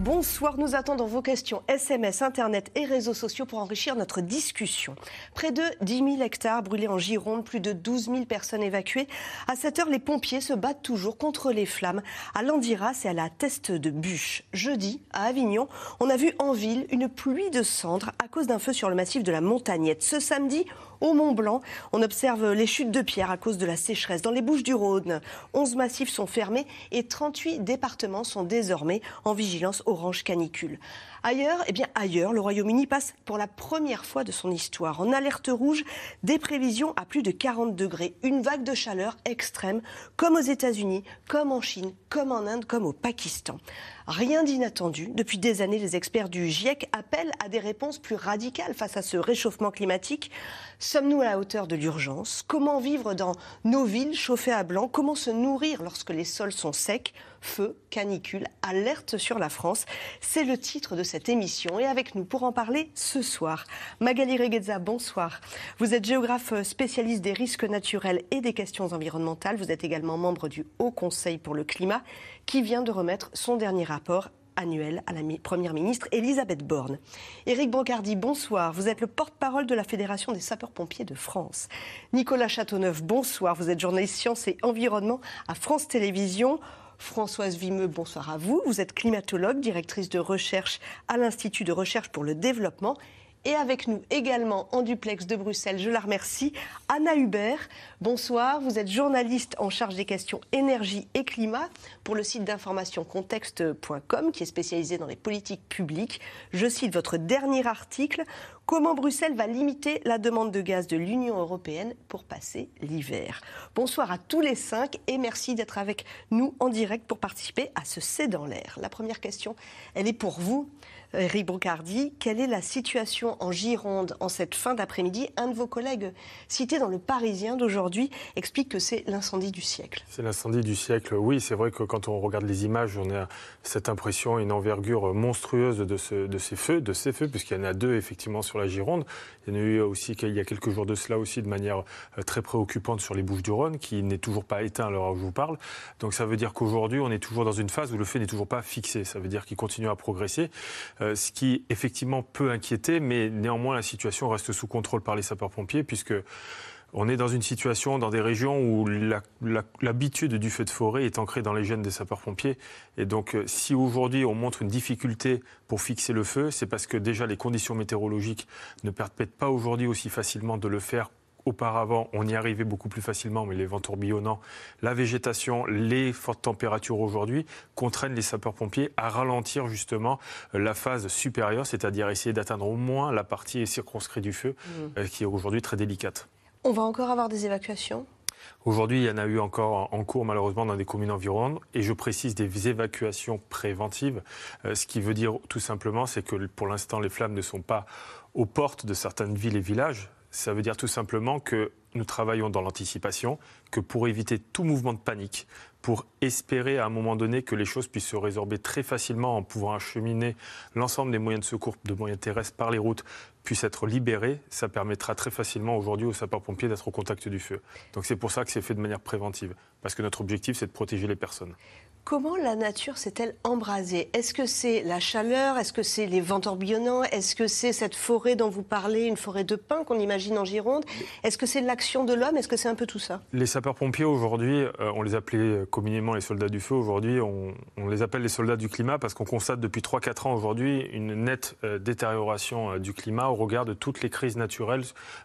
Bonsoir, nous attendons vos questions SMS, Internet et réseaux sociaux pour enrichir notre discussion. Près de 10 000 hectares brûlés en Gironde, plus de 12 000 personnes évacuées. À cette heure, les pompiers se battent toujours contre les flammes à Landiras et à la Teste de Bûche. Jeudi, à Avignon, on a vu en ville une pluie de cendres à cause d'un feu sur le massif de la Montagnette. Ce samedi, au Mont Blanc, on observe les chutes de pierres à cause de la sécheresse. Dans les Bouches du Rhône, 11 massifs sont fermés et 38 départements sont désormais en vigilance orange canicule. Ailleurs, eh bien ailleurs, le Royaume-Uni passe pour la première fois de son histoire en alerte rouge des prévisions à plus de 40 degrés, une vague de chaleur extrême, comme aux États-Unis, comme en Chine, comme en Inde, comme au Pakistan. Rien d'inattendu. Depuis des années, les experts du GIEC appellent à des réponses plus radicales face à ce réchauffement climatique. Sommes-nous à la hauteur de l'urgence? Comment vivre dans nos villes chauffées à blanc? Comment se nourrir lorsque les sols sont secs? Feu, canicule, alerte sur la France. C'est le titre de cette émission. Et avec nous pour en parler ce soir, Magali Regueza, bonsoir. Vous êtes géographe spécialiste des risques naturels et des questions environnementales. Vous êtes également membre du Haut Conseil pour le climat qui vient de remettre son dernier rapport annuel à la Première ministre Elisabeth Borne. Éric Brocardi, bonsoir. Vous êtes le porte-parole de la Fédération des sapeurs-pompiers de France. Nicolas Châteauneuf, bonsoir. Vous êtes journaliste sciences et environnement à France Télévisions. Françoise Vimeux, bonsoir à vous. Vous êtes climatologue, directrice de recherche à l'Institut de recherche pour le développement. Et avec nous également en duplex de Bruxelles, je la remercie, Anna Hubert. Bonsoir, vous êtes journaliste en charge des questions énergie et climat pour le site d'information contexte.com qui est spécialisé dans les politiques publiques. Je cite votre dernier article Comment Bruxelles va limiter la demande de gaz de l'Union européenne pour passer l'hiver? Bonsoir à tous les cinq et merci d'être avec nous en direct pour participer à ce C'est dans l'air. La première question, elle est pour vous. Eric Brocardi, quelle est la situation en Gironde en cette fin d'après-midi? Un de vos collègues cité dans le Parisien d'aujourd'hui explique que c'est l'incendie du siècle. C'est l'incendie du siècle, oui. C'est vrai que quand on regarde les images, on a cette impression, une envergure monstrueuse de, ces feux, de ces feux, puisqu'il y en a deux effectivement sur la Gironde. Il y en a eu aussi il y a quelques jours de cela aussi de manière euh, très préoccupante sur les Bouches du Rhône, qui n'est toujours pas éteint à l'heure où je vous parle. Donc ça veut dire qu'aujourd'hui, on est toujours dans une phase où le feu n'est toujours pas fixé. Ça veut dire qu'il continue à progresser. Euh, ce qui effectivement peut inquiéter, mais néanmoins la situation reste sous contrôle par les sapeurs-pompiers, puisque on est dans une situation, dans des régions où l'habitude du feu de forêt est ancrée dans les gènes des sapeurs-pompiers. Et donc, euh, si aujourd'hui on montre une difficulté pour fixer le feu, c'est parce que déjà les conditions météorologiques ne permettent pas aujourd'hui aussi facilement de le faire Auparavant, on y arrivait beaucoup plus facilement, mais les vents tourbillonnants, la végétation, les fortes températures aujourd'hui contraignent les sapeurs-pompiers à ralentir justement euh, la phase supérieure, c'est-à-dire essayer d'atteindre au moins la partie circonscrite du feu, mmh. euh, qui est aujourd'hui très délicate. On va encore avoir des évacuations? Aujourd'hui, il y en a eu encore en cours malheureusement dans des communes environnantes et je précise des évacuations préventives, euh, ce qui veut dire tout simplement c'est que pour l'instant les flammes ne sont pas aux portes de certaines villes et villages, ça veut dire tout simplement que nous travaillons dans l'anticipation, que pour éviter tout mouvement de panique, pour espérer à un moment donné que les choses puissent se résorber très facilement en pouvant acheminer l'ensemble des moyens de secours, de moyens terrestres par les routes, puissent être libérés, ça permettra très facilement aujourd'hui aux sapeurs-pompiers d'être au contact du feu. Donc c'est pour ça que c'est fait de manière préventive, parce que notre objectif c'est de protéger les personnes. Comment la nature s'est-elle embrasée? Est-ce que c'est la chaleur? Est-ce que c'est les vents tourbillonnants? Est-ce que c'est cette forêt dont vous parlez, une forêt de pins qu'on imagine en Gironde? Est-ce que c'est l'action de l'homme? Est-ce que c'est un peu tout ça? Les sapeurs-pompiers aujourd'hui, euh, on les appelait communément les soldats du feu. Aujourd'hui, on, les appelle les soldats du climat parce qu'on constate depuis 3-4 ans aujourd'hui une nette euh, détérioration euh, du climat au regard de toutes les crises naturelles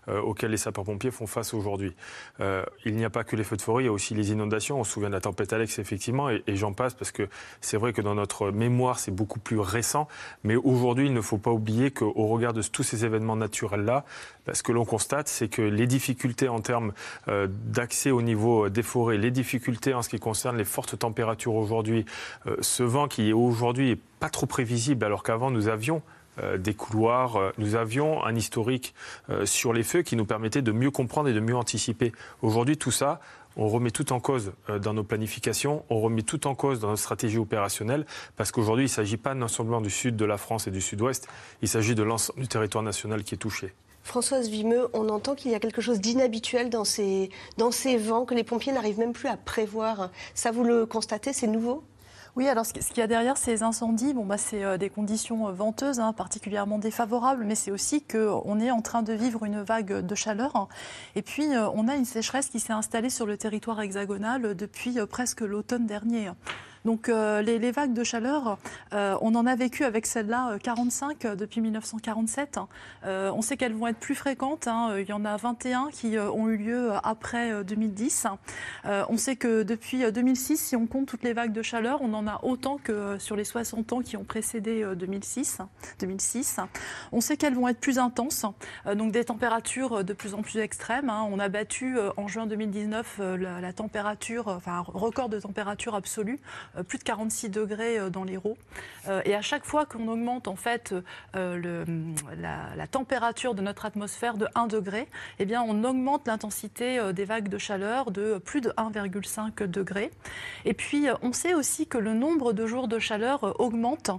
auxquelles les sapeurs-pompiers font face aujourd'hui. il n'y a pas que les feux de forêt, il y a aussi les inondations. On se souvient de la tempête Alex, effectivement, et, et j'en passe parce que c'est vrai que dans notre mémoire, c'est beaucoup plus récent. Mais aujourd'hui, il ne faut pas oublier qu'au regard de tous ces événements naturels-là, bah, ce que l'on constate, c'est que les difficultés en termes euh, d'accès au niveau des forêts, les difficultés en ce qui concerne les fortes températures aujourd'hui, euh, ce vent qui est aujourd'hui pas trop prévisible alors qu'avant nous avions des couloirs. Nous avions un historique sur les feux qui nous permettait de mieux comprendre et de mieux anticiper. Aujourd'hui, tout ça, on remet tout en cause dans nos planifications, on remet tout en cause dans nos stratégies opérationnelles, parce qu'aujourd'hui, il ne s'agit pas non seulement du sud de la France et du sud-ouest, il s'agit de l'ensemble du territoire national qui est touché. Françoise Vimeux, on entend qu'il y a quelque chose d'inhabituel dans ces, dans ces vents que les pompiers n'arrivent même plus à prévoir. Ça, vous le constatez, c'est nouveau? Oui, alors ce qu'il y a derrière ces incendies, bon, bah, c'est euh, des conditions euh, venteuses hein, particulièrement défavorables, mais c'est aussi qu'on est en train de vivre une vague de chaleur. Et puis, euh, on a une sécheresse qui s'est installée sur le territoire hexagonal depuis presque l'automne dernier. Donc euh, les, vagues de chaleur, euh, on en a vécu avec celle-là 45 euh, depuis 1947. on sait qu'elles vont être plus fréquentes. Hein. Il y en a 21 qui ont eu lieu après 2010. on sait que depuis 2006, si on compte toutes les vagues de chaleur, on en a autant que sur les 60 ans qui ont précédé 2006. 2006. On sait qu'elles vont être plus intenses, donc des températures de plus en plus extrêmes. Hein. On a battu en juin 2019 la, température, enfin record de température absolue plus de 46 degrés euh, dans l'Hérault. Euh, et à chaque fois qu'on augmente en fait la, température de notre atmosphère de 1 degré, eh bien on augmente l'intensité des vagues de chaleur de plus de 1,5 degré. Et puis on sait aussi que le nombre de jours de chaleur augmente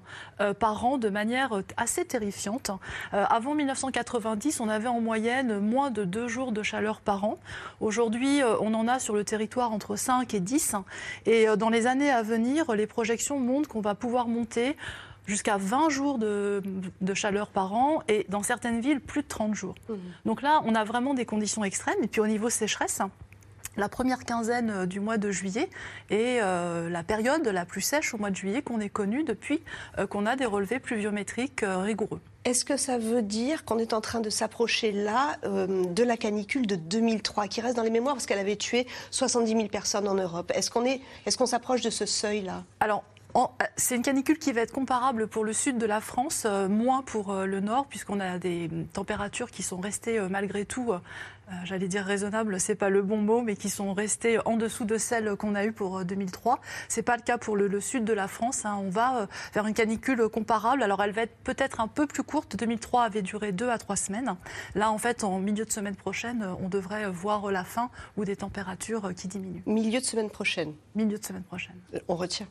par an de manière assez terrifiante. Avant 1990, on avait en moyenne moins de 2 jours de chaleur par an. Aujourd'hui, on en a sur le territoire entre 5 et 10. Et dans les années à venir, les projections montrent qu'on va pouvoir monter jusqu'à 20 jours de, chaleur par an et dans certaines villes, plus de 30 jours. Mmh. Donc là, on a vraiment des conditions extrêmes. Et puis au niveau sécheresse, la première quinzaine euh, du mois de juillet est euh, la période la plus sèche au mois de juillet qu'on ait connue depuis euh, qu'on a des relevés pluviométriques rigoureux. Est-ce que ça veut dire qu'on est en train de s'approcher là de la canicule de 2003 qui reste dans les mémoires parce qu'elle avait tué 70 000 personnes en Europe? Est-ce qu'on est, est, qu'on s'approche de ce seuil-là? C'est une canicule qui va être comparable pour le sud de la France, euh, moins pour euh, le nord, puisqu'on a des températures qui sont restées euh, malgré tout, j'allais dire raisonnables, c'est pas le bon mot, mais qui sont restées en dessous de celles qu'on a eues pour 2003. C'est pas le cas pour le, sud de la France. Hein. On va vers une canicule comparable. Alors elle va être peut-être un peu plus courte. 2003 avait duré deux à trois semaines. Là, en fait, en milieu de semaine prochaine, on devrait voir la fin ou des températures qui diminuent. Milieu de semaine prochaine. Milieu de semaine prochaine. On retient.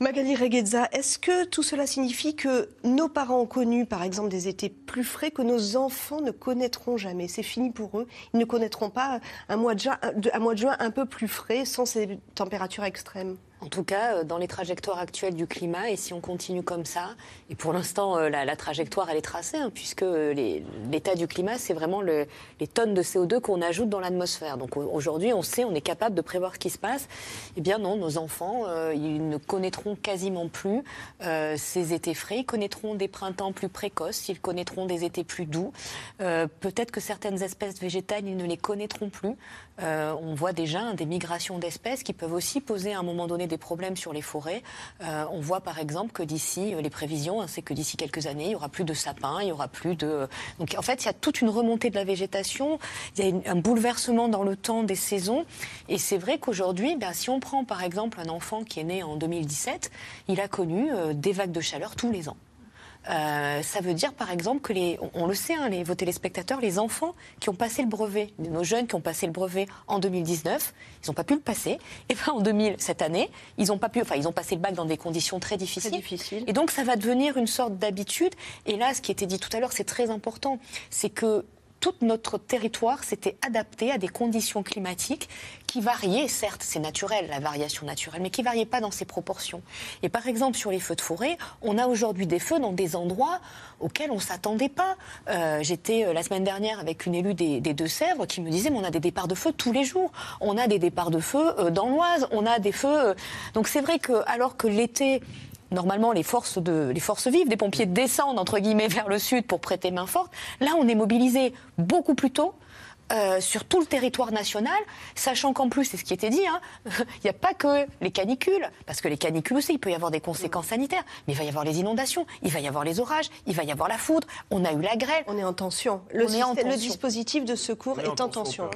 Magali Reguezza, est-ce que tout cela signifie que nos parents ont connu, par exemple, des étés plus frais que nos enfants ne connaîtront jamais? C'est fini pour eux. Ils ne connaîtront pas un mois de juin, un mois de juin un peu plus frais sans ces températures extrêmes en tout cas, euh, dans les trajectoires actuelles du climat, et si on continue comme ça, et pour l'instant, euh, la, trajectoire, elle est tracée, hein, puisque l'état du climat, c'est vraiment les tonnes de CO2 qu'on ajoute dans l'atmosphère. Donc aujourd'hui, on sait, on est capable de prévoir ce qui se passe. Eh bien non, nos enfants, euh, ils ne connaîtront quasiment plus ces étés frais, ils connaîtront des printemps plus précoces, ils connaîtront des étés plus doux. Peut-être que certaines espèces végétales, ils ne les connaîtront plus. on voit déjà des migrations d'espèces qui peuvent aussi poser à un moment donné des problèmes sur les forêts. Euh, on voit par exemple que d'ici, euh, les prévisions, hein, c'est que d'ici quelques années, il y aura plus de sapins, il y aura plus de. Donc en fait, il y a toute une remontée de la végétation, il y a un bouleversement dans le temps des saisons. Et c'est vrai qu'aujourd'hui, ben, si on prend par exemple un enfant qui est né en 2017, il a connu euh, des vagues de chaleur tous les ans. Euh, ça veut dire, par exemple, que les, on, le sait, hein, les, vos téléspectateurs, les enfants qui ont passé le brevet, nos jeunes qui ont passé le brevet en 2019, ils n'ont pas pu le passer. Et bien en 2000, cette année, ils ont pas pu, enfin, ils ont passé le bac dans des conditions très difficiles. Très difficiles. Et donc, ça va devenir une sorte d'habitude. Et là, ce qui était dit tout à l'heure, c'est très important, c'est que tout notre territoire s'était adapté à des conditions climatiques qui variaient, certes, c'est naturel, la variation naturelle, mais qui variaient pas dans ses proportions. Et par exemple, sur les feux de forêt, on a aujourd'hui des feux dans des endroits auxquels on s'attendait pas. Euh, j'étais euh, la semaine dernière avec une élue des, Deux-Sèvres qui me disait, mais on a des départs de feu tous les jours. On a des départs de feu euh, dans l'Oise, on a des feux... Donc c'est vrai que alors que l'été normalement les forces, de, les forces vives des pompiers descendent entre guillemets vers le sud pour prêter main forte. Là, on est mobilisé beaucoup plus tôt. Euh, sur tout le territoire national, sachant qu'en plus, c'est ce qui était dit, hein, il n'y a pas que les canicules, parce que les canicules aussi, il peut y avoir des conséquences sanitaires, mais il va y avoir les inondations, il va y avoir les orages, il va y avoir la foudre, on a eu la grêle. On est en tension. Le, le dispositif de secours est, en tension.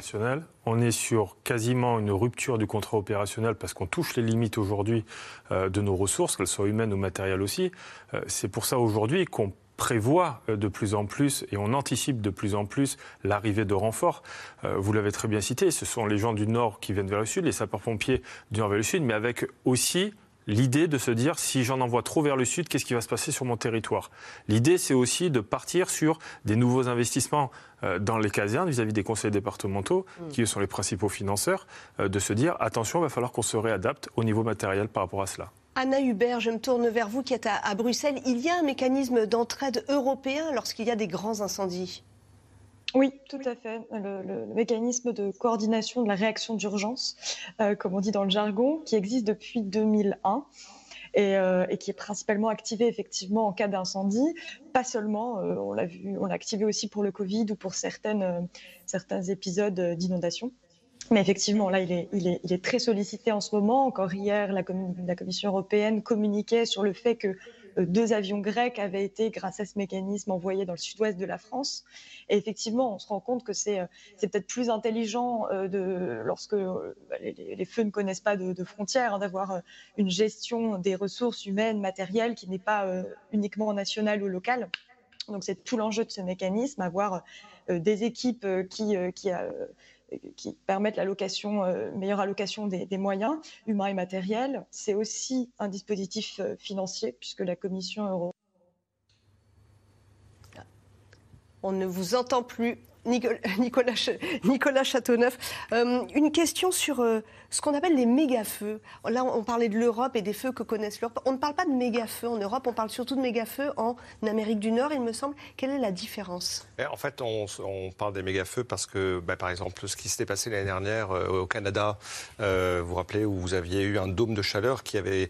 On est sur quasiment une rupture du contrat opérationnel parce qu'on touche les limites aujourd'hui euh, de nos ressources, qu'elles soient humaines ou matérielles aussi. Euh, c'est pour ça aujourd'hui qu'on prévoit de plus en plus et on anticipe de plus en plus l'arrivée de renforts. Vous l'avez très bien cité, ce sont les gens du nord qui viennent vers le sud, les sapeurs-pompiers du nord vers le sud, mais avec aussi l'idée de se dire si j'en envoie trop vers le sud, qu'est-ce qui va se passer sur mon territoire? L'idée, c'est aussi de partir sur des nouveaux investissements euh, dans les casernes vis-à-vis des conseils départementaux, mm. qui sont les principaux financeurs, euh, de se dire attention, il va falloir qu'on se réadapte au niveau matériel par rapport à cela. Anna Hubert, je me tourne vers vous qui êtes à Bruxelles. Il y a un mécanisme d'entraide européen lorsqu'il y a des grands incendies oui, tout à fait. Le, mécanisme de coordination de la réaction d'urgence, euh, comme on dit dans le jargon, qui existe depuis 2001 euh, et, qui est principalement activé effectivement en cas d'incendie. Pas seulement, euh, on l'a vu, on l'a activé aussi pour le Covid ou pour certains épisodes d'inondation. Mais effectivement, là, il est, il, est, il est, très sollicité en ce moment. Encore hier, la, la Commission européenne communiquait sur le fait que euh, deux avions grecs avaient été, grâce à ce mécanisme, envoyés dans le sud-ouest de la France. Et effectivement, on se rend compte que c'est euh, peut-être plus intelligent euh, de, lorsque bah, les, feux ne connaissent pas de, frontières, hein, d'avoir une gestion des ressources humaines, matérielles, qui n'est pas uniquement nationale ou locale. Donc c'est tout l'enjeu de ce mécanisme, avoir des équipes qui, qui qui permettent l'allocation, euh, meilleure allocation des, moyens humains et matériels. C'est aussi un dispositif euh, financier puisque la Commission européenne. On ne vous entend plus. Nicolas, Châteauneuf. Euh, une question sur euh, ce qu'on appelle les méga-feux. Là, on parlait de l'Europe et des feux que connaissent l'Europe. On ne parle pas de méga-feux en Europe, on parle surtout de méga-feux en Amérique du Nord, il me semble. Quelle est la différence? Eh, En fait, on, parle des méga-feux parce que, bah, par exemple, ce qui s'était passé l'année dernière euh, au Canada, vous vous rappelez, où vous aviez eu un dôme de chaleur qui avait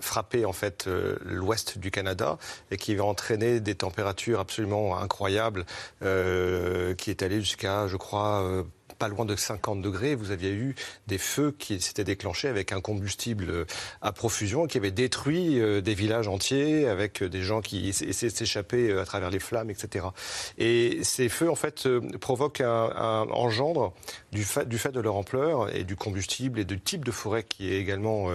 frappé en fait l'ouest du Canada et qui avait entraîné des températures absolument incroyables. Qui est allé jusqu'à, je crois, euh, pas loin de 50 degrés, vous aviez eu des feux qui s'étaient déclenchés avec un combustible euh, à profusion qui avait détruit des villages entiers avec des gens qui essaient de s'échapper à travers les flammes, etc. Et ces feux, en fait, provoquent un, engendre du fait, de leur ampleur et du combustible et du type de forêt qui est également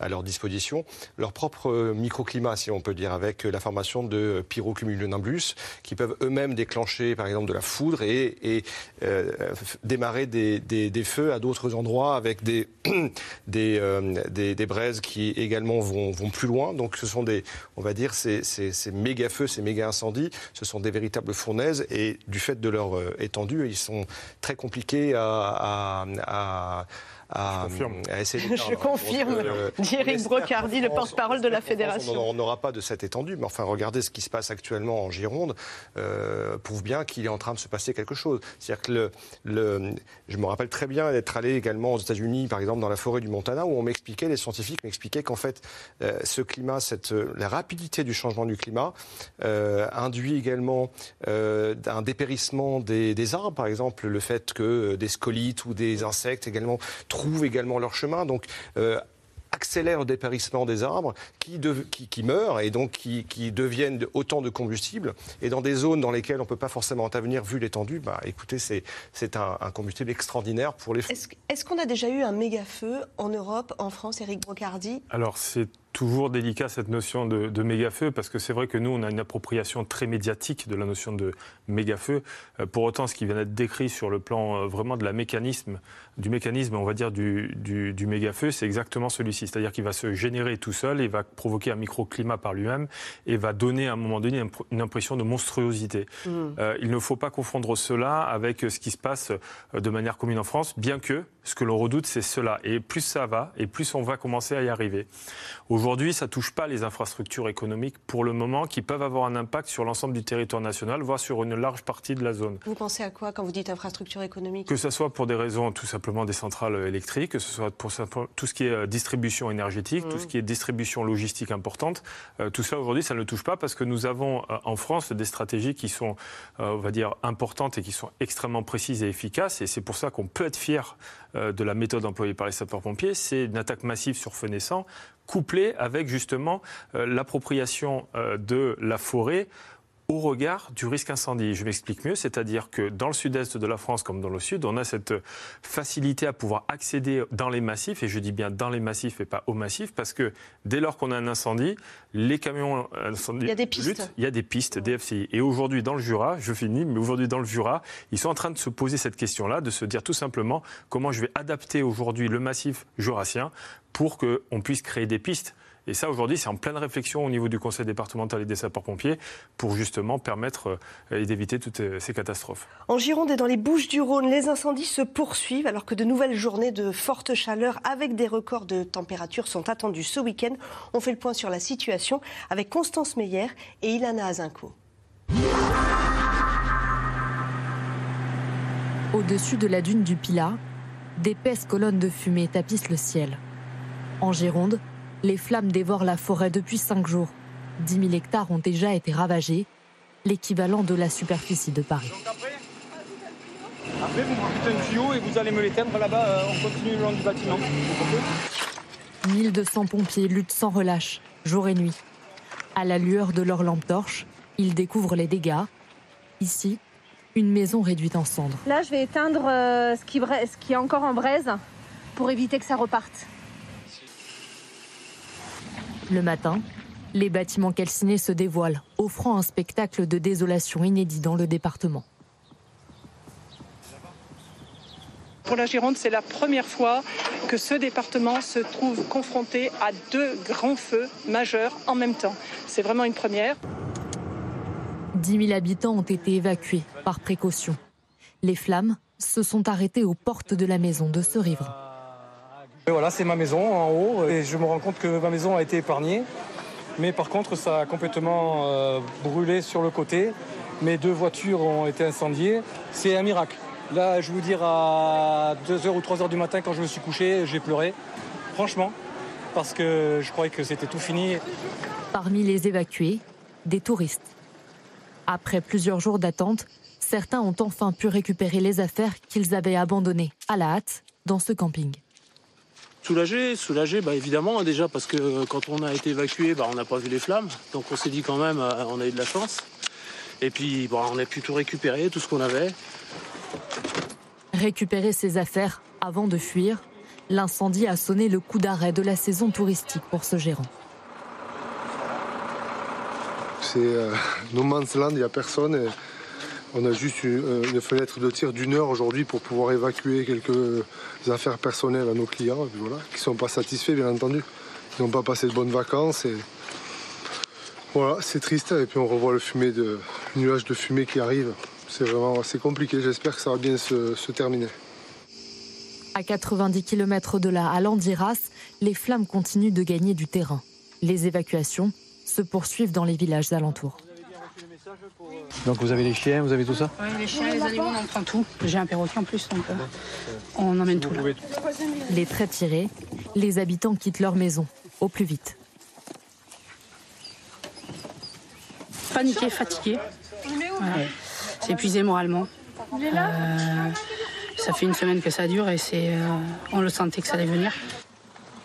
à leur disposition, leur propre microclimat, si on peut dire, avec la formation de pyrocumulonimbus qui peuvent eux-mêmes déclencher, par exemple, de la foudre et, euh, démarrer des, feux à d'autres endroits avec des, euh, des, des, braises qui également vont, vont plus loin. Donc ce sont des, on va dire, ces, ces, ces méga feux, ces méga incendies, ce sont des véritables fournaises et du fait de leur euh, étendue, ils sont très compliqués à, essayer Je confirme, euh, Eric Brocardi, le porte-parole de la Fédération. On n'aura pas de cette étendue, mais enfin, regardez ce qui se passe actuellement en Gironde, euh, prouve bien qu'il est en train de se passer quelque chose. C'est-à-dire que le, le, je me rappelle très bien d'être allé également aux États-Unis, par exemple, dans la forêt du Montana, où on m'expliquait, les scientifiques m'expliquaient qu'en fait, euh, ce climat, cette, la rapidité du changement du climat euh, induit également un dépérissement des, des arbres, par exemple, le fait que des scolites ou des insectes également trouvent également leur chemin. Donc, euh, accélère le dépérissement des arbres qui, qui, meurent et donc qui, deviennent autant de combustible. Et dans des zones dans lesquelles on ne peut pas forcément intervenir vu l'étendue, bah, écoutez, c'est un, un, combustible extraordinaire pour les... Est-ce qu'on a déjà eu un méga feu en Europe, en France, Eric Brocardi? Alors c'est toujours délicat cette notion de, de méga-feu parce que c'est vrai que nous, on a une appropriation très médiatique de la notion de méga-feu. Euh, pour autant, ce qui vient d'être décrit sur le plan euh, vraiment de la mécanisme, du mécanisme, on va dire, du, du, méga-feu, c'est exactement celui-ci. C'est-à-dire qu'il va se générer tout seul et va provoquer un microclimat par lui-même et va donner à un moment donné une impression de monstruosité. Mmh. Euh, il ne faut pas confondre cela avec ce qui se passe de manière commune en France, bien que ce que l'on redoute, c'est cela. Et plus ça va, et plus on va commencer à y arriver. Aujourd'hui, ça ne touche pas les infrastructures économiques pour le moment qui peuvent avoir un impact sur l'ensemble du territoire national, voire sur une large partie de la zone. Vous pensez à quoi quand vous dites infrastructure économique Que ce soit pour des raisons tout simplement des centrales électriques, que ce soit pour tout ce qui est euh, distribution énergétique, tout ce mmh. qui est distribution logistique importante, euh, tout ça aujourd'hui, ça ne le touche pas parce que nous avons euh, en France des stratégies qui sont, on va dire, importantes et qui sont extrêmement précises et efficaces. Et c'est pour ça qu'on peut être fier de la méthode employée par les sapeurs-pompiers. C'est une attaque massive sur feu naissant couplé avec justement euh, l'appropriation euh, de la forêt au regard du risque incendie. Je m'explique mieux, c'est-à-dire que dans le sud-est de la France comme dans le sud, on a cette facilité à pouvoir accéder dans les massifs, et je dis bien dans les massifs et pas au massif, parce que dès lors qu'on a un incendie, les camions incendies il y a des pistes, il y a des pistes DFCI. Et aujourd'hui dans le Jura, je finis, mais aujourd'hui dans le Jura, ils sont en train de se poser cette question-là, de se dire tout simplement comment je vais adapter aujourd'hui le massif jurassien pour qu'on puisse créer des pistes. Et ça, aujourd'hui, c'est en pleine réflexion au niveau du Conseil départemental et des sapeurs-pompiers pour justement permettre euh, et d'éviter toutes euh, ces catastrophes. En Gironde et dans les Bouches du Rhône, les incendies se poursuivent alors que de nouvelles journées de forte chaleur avec des records de température sont attendues ce week-end. On fait le point sur la situation avec Constance Meyer et Ilana Azinko. Au-dessus de la dune du Pilat, d'épaisses colonnes de fumée tapissent le ciel. En Gironde, les flammes dévorent la forêt depuis cinq jours. 10 000 hectares ont déjà été ravagés, l'équivalent de la superficie de Paris. Après, vous me un tuyau et vous allez me l'éteindre là-bas, euh, on continue le long du bâtiment. 1200 pompiers luttent sans relâche, jour et nuit. À la lueur de leurs lampes torches, ils découvrent les dégâts. Ici, une maison réduite en cendres. Là, je vais éteindre euh, ce, qui, ce qui est encore en braise pour éviter que ça reparte. Le matin, les bâtiments calcinés se dévoilent, offrant un spectacle de désolation inédit dans le département. Pour la Gironde, c'est la première fois que ce département se trouve confronté à deux grands feux majeurs en même temps. C'est vraiment une première. 10 000 habitants ont été évacués par précaution. Les flammes se sont arrêtées aux portes de la maison de ce riverain. Voilà, c'est ma maison en haut et je me rends compte que ma maison a été épargnée. Mais par contre, ça a complètement euh, brûlé sur le côté. Mes deux voitures ont été incendiées. C'est un miracle. Là, je vous dire, à 2h ou 3h du matin, quand je me suis couché, j'ai pleuré. Franchement, parce que je croyais que c'était tout fini. Parmi les évacués, des touristes. Après plusieurs jours d'attente, certains ont enfin pu récupérer les affaires qu'ils avaient abandonnées à la hâte dans ce camping. Soulagé, soulagé, bah évidemment, déjà parce que euh, quand on a été évacué, bah, on n'a pas vu les flammes. Donc on s'est dit quand même, euh, on a eu de la chance. Et puis bon, on a pu tout récupérer, tout ce qu'on avait. Récupérer ses affaires avant de fuir, l'incendie a sonné le coup d'arrêt de la saison touristique pour ce gérant. C'est euh, no man's land, il n'y a personne. Et on a juste euh, une, fenêtre de tir d'une heure aujourd'hui pour pouvoir évacuer quelques affaires personnelles à nos clients qui ne sont pas satisfaits, bien entendu. Ils n'ont pas passé de bonnes vacances. Voilà, c'est triste. Et puis on revoit le, fumée de, nuage de fumée qui arrive. C'est vraiment assez compliqué. J'espère que ça va bien se, se terminer. À 90 km de là, à Landiras, les flammes continuent de gagner du terrain. Les évacuations se poursuivent dans les villages alentours. Donc vous avez les chiens, vous avez tout ça Oui, les chiens, les animaux, on prend tout. J'ai un perroquet en plus, donc euh, on emmène tout là. Les traits tirés, les habitants quittent leur maison au plus vite. Paniqué, fatigué. C'est épuisé moralement. Euh, ça fait une semaine que ça dure et c'est, euh, on le sentait que ça allait venir.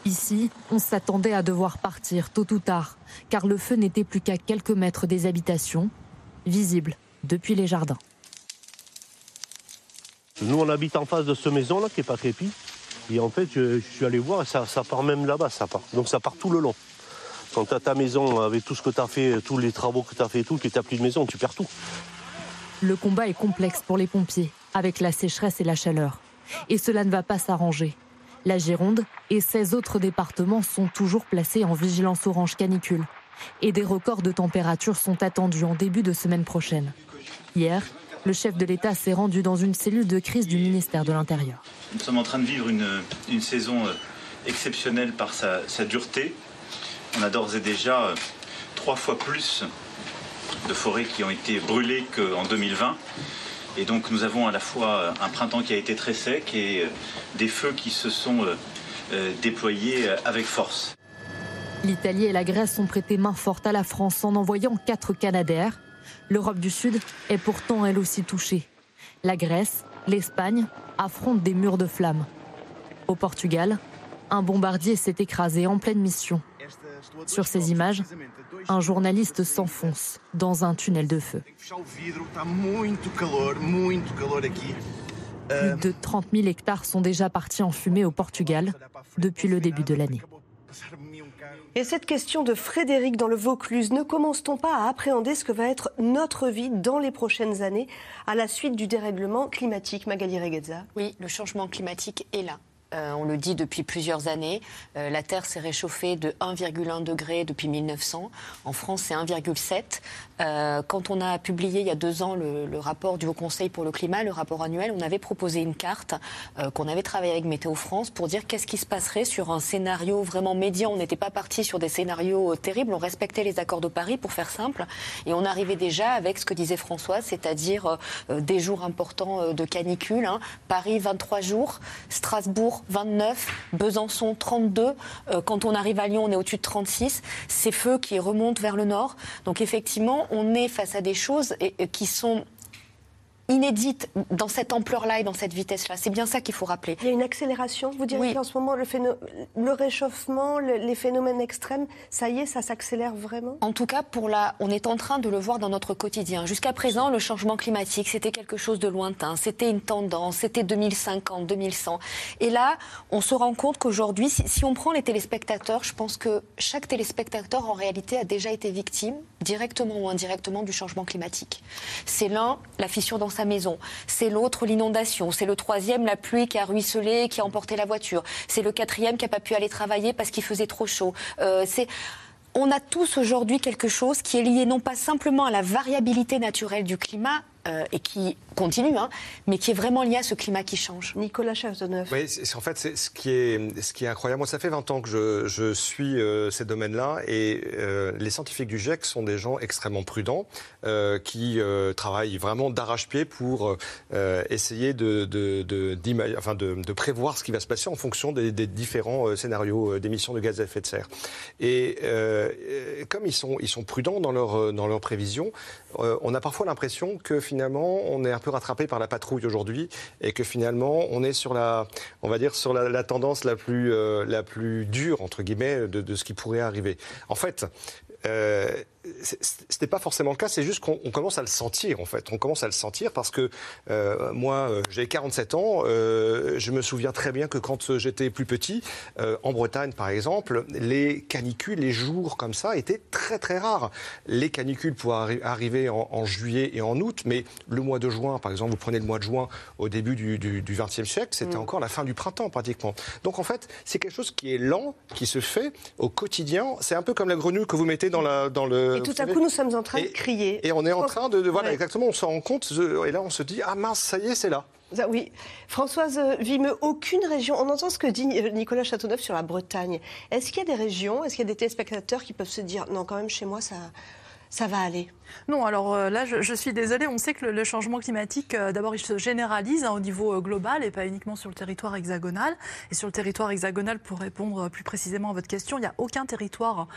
Ici, on s'attendait à devoir partir tôt ou tard, car le feu n'était plus qu'à quelques mètres des habitations visible depuis les jardins. Nous, on habite en face de cette maison-là qui n'est pas crépi. Et en fait, je, suis allé voir, ça, ça part même là-bas, ça part. Donc ça part tout le long. Quand tu as ta maison avec tout ce que tu as fait, tous les travaux que tu as fait et tout, que tu n'as plus de maison, tu perds tout. Le combat est complexe pour les pompiers, avec la sécheresse et la chaleur. Et cela ne va pas s'arranger. La Gironde et 16 autres départements sont toujours placés en vigilance orange canicule et des records de température sont attendus en début de semaine prochaine. Hier, le chef de l'État s'est rendu dans une cellule de crise du ministère de l'Intérieur. Nous sommes en train de vivre une, saison euh, exceptionnelle par sa, dureté. On a d'ores et déjà euh, trois fois plus de forêts qui ont été brûlées qu'en 2020. Et donc nous avons à la fois euh, un printemps qui a été très sec et des feux qui se sont déployés avec force. L'Italie et la Grèce ont prêté main forte à la France en envoyant quatre Canadaires. L'Europe du Sud est pourtant elle aussi touchée. La Grèce, l'Espagne affrontent des murs de flammes. Au Portugal, un bombardier s'est écrasé en pleine mission. Sur ces images, un journaliste s'enfonce dans un tunnel de feu. Plus de 30 000 hectares sont déjà partis en fumée au Portugal depuis le début de l'année. Et cette question de Frédéric dans le Vaucluse, ne commence-t-on pas à appréhender ce que va être notre vie dans les prochaines années à la suite du dérèglement climatique Magali Reguezza Oui, le changement climatique est là. Euh, on le dit depuis plusieurs années. Euh, la Terre s'est réchauffée de 1,1 degré depuis 1900. En France, c'est 1,7. Euh, quand on a publié il y a deux ans le, rapport du Haut Conseil pour le climat, le rapport annuel, on avait proposé une carte qu'on avait travaillé avec Météo France pour dire qu'est-ce qui se passerait sur un scénario vraiment médian. On n'était pas parti sur des scénarios terribles. On respectait les accords de Paris, pour faire simple. Et on arrivait déjà avec ce que disait Françoise, c'est-à-dire des jours importants de canicule. Hein. Paris, 23 jours. Strasbourg, 29, Besançon 32. Euh, quand on arrive à Lyon, on est au-dessus de 36. Ces feux qui remontent vers le nord. Donc effectivement, on est face à des choses qui sont inédite dans cette ampleur-là et dans cette vitesse-là. C'est bien ça qu'il faut rappeler. Il y a une accélération, vous diriez qu'en ce moment, le, le réchauffement, les phénomènes extrêmes, ça y est, ça s'accélère vraiment? En tout cas, pour la... on est en train de le voir dans notre quotidien. Jusqu'à présent, le changement climatique, c'était quelque chose de lointain, c'était une tendance, c'était 2050, 2100. Et là, on se rend compte qu'aujourd'hui, si, si on prend les téléspectateurs, je pense que chaque téléspectateur, en réalité, a déjà été victime, directement ou indirectement, du changement climatique. C'est l'un, la fissure dans sa maison. C'est l'autre l'inondation. C'est le troisième la pluie qui a ruisselé, qui a emporté la voiture. C'est le quatrième qui n'a pas pu aller travailler parce qu'il faisait trop chaud. Euh, c'est on a tous aujourd'hui quelque chose qui est lié non pas simplement à la variabilité naturelle du climat, euh, et qui continue, hein, mais qui est vraiment lié à ce climat qui change. Nicolas Chazonneuf. Oui, c'est, en fait, c'est ce qui est, ce qui est incroyable. Moi, ça fait 20 ans que je, je suis euh, ces domaines-là, et euh, les scientifiques du GIEC sont des gens extrêmement prudents, qui travaillent vraiment d'arrache-pied pour essayer de, de, de, enfin de, de, prévoir ce qui va se passer en fonction des, des différents scénarios d'émissions de gaz à effet de serre. Et comme ils sont, ils sont prudents dans leurs dans leurs prévisions, on a parfois l'impression que finalement, on est un peu rattrapé par la patrouille aujourd'hui et que finalement, on est sur la, on va dire, sur la, tendance la plus, euh, la plus dure, entre guillemets, de, ce qui pourrait arriver. En fait, euh, c'était pas forcément le cas, c'est juste qu'on commence à le sentir en fait. On commence à le sentir parce que euh, moi, euh, j'ai 47 ans. Euh, je me souviens très bien que quand j'étais plus petit, euh, en Bretagne par exemple, les canicules, les jours comme ça étaient très très rares. Les canicules pouvaient arriver en, en, juillet et en août, mais le mois de juin, par exemple, vous prenez le mois de juin au début du, du, du XXe siècle, c'était mm. encore la fin du printemps pratiquement. Donc en fait, c'est quelque chose qui est lent, qui se fait au quotidien. C'est un peu comme la grenouille que vous mettez dans, la, dans le et tout à coup, nous sommes en train de crier. Et on est en train de, voilà, exactement, on s'en rend compte, et là on se dit, ah mince, ça y est, c'est là. Oui. Françoise Vimeux, aucune région. On entend ce que dit Nicolas Châteauneuf sur la Bretagne. Est-ce qu'il y a des régions, est-ce qu'il y a des téléspectateurs qui peuvent se dire non, quand même, chez moi, ça, ça va aller? Non, alors euh, là, je, suis désolée. On sait que le, changement climatique, euh, d'abord, il se généralise hein, au niveau euh, global et pas uniquement sur le territoire hexagonal. Et sur le territoire hexagonal, pour répondre plus précisément à votre question, il n'y a aucun territoire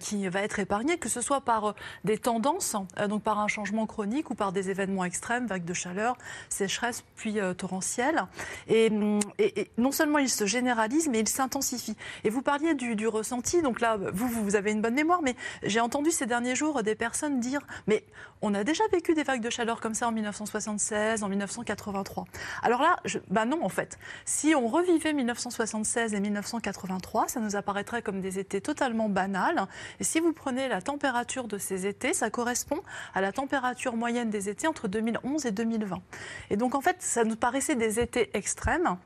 qui va être épargné, que ce soit par des tendances, donc par un changement chronique ou par des événements extrêmes, vagues de chaleur, sécheresse, puis torrentielles. Mm, et, non seulement il se généralise, mais il s'intensifie. Et vous parliez du, du, ressenti. Donc là, vous, vous avez une bonne mémoire, mais j'ai entendu ces derniers jours des personnes dire mais on a déjà vécu des vagues de chaleur comme ça en 1976, en 1983. Alors là, bah non en fait. Si on revivait 1976 et 1983, ça nous apparaîtrait comme des étés totalement banals. Et si vous prenez la température de ces étés, ça correspond à la température moyenne des étés entre 2011 et 2020. Et donc en fait, ça nous paraissait des étés extrêmes.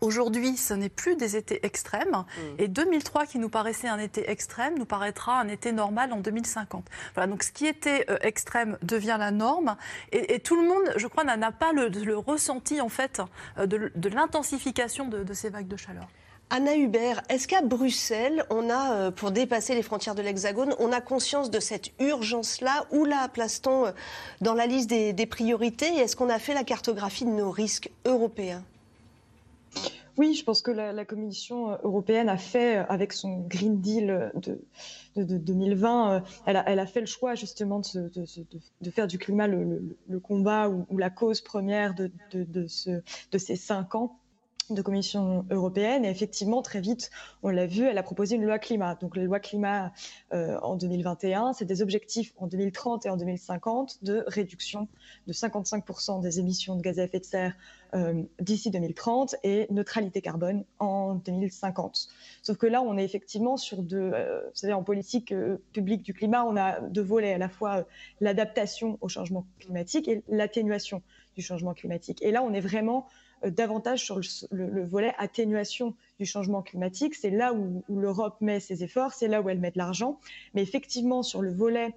Aujourd'hui, ce n'est plus des étés extrêmes. Mm. Et 2003, qui nous paraissait un été extrême, nous paraîtra un été normal en 2050. Voilà, donc ce qui était euh, extrême devient la norme. Et, tout le monde, je crois, n'a pas le, ressenti, en fait, euh, de, l'intensification de, ces vagues de chaleur. Anna Hubert, est-ce qu'à Bruxelles, on a, euh, pour dépasser les frontières de l'Hexagone, on a conscience de cette urgence-là Où la place-t-on dans la liste des, des priorités Et est-ce qu'on a fait la cartographie de nos risques européens? Oui, je pense que la, Commission euh, européenne a fait, euh, avec son Green Deal de, 2020, euh, elle a, fait le choix justement de, faire du climat le, combat ou, la cause première de, ces cinq ans. De Commission européenne. Et effectivement, très vite, on l'a vu, elle a proposé une loi climat. Donc, la loi climat euh, en 2021, c'est des objectifs en 2030 et en 2050 de réduction de 55% des émissions de gaz à effet de serre euh, d'ici 2030 et neutralité carbone en 2050. Sauf que là, on est effectivement sur deux. Euh, vous savez, en politique publique du climat, on a deux volets à la fois l'adaptation au changement climatique et l'atténuation du changement climatique. Et là, on est vraiment euh, davantage sur le, volet atténuation du changement climatique. C'est là où, l'Europe met ses efforts, c'est là où elle met de l'argent. Mais effectivement, sur le volet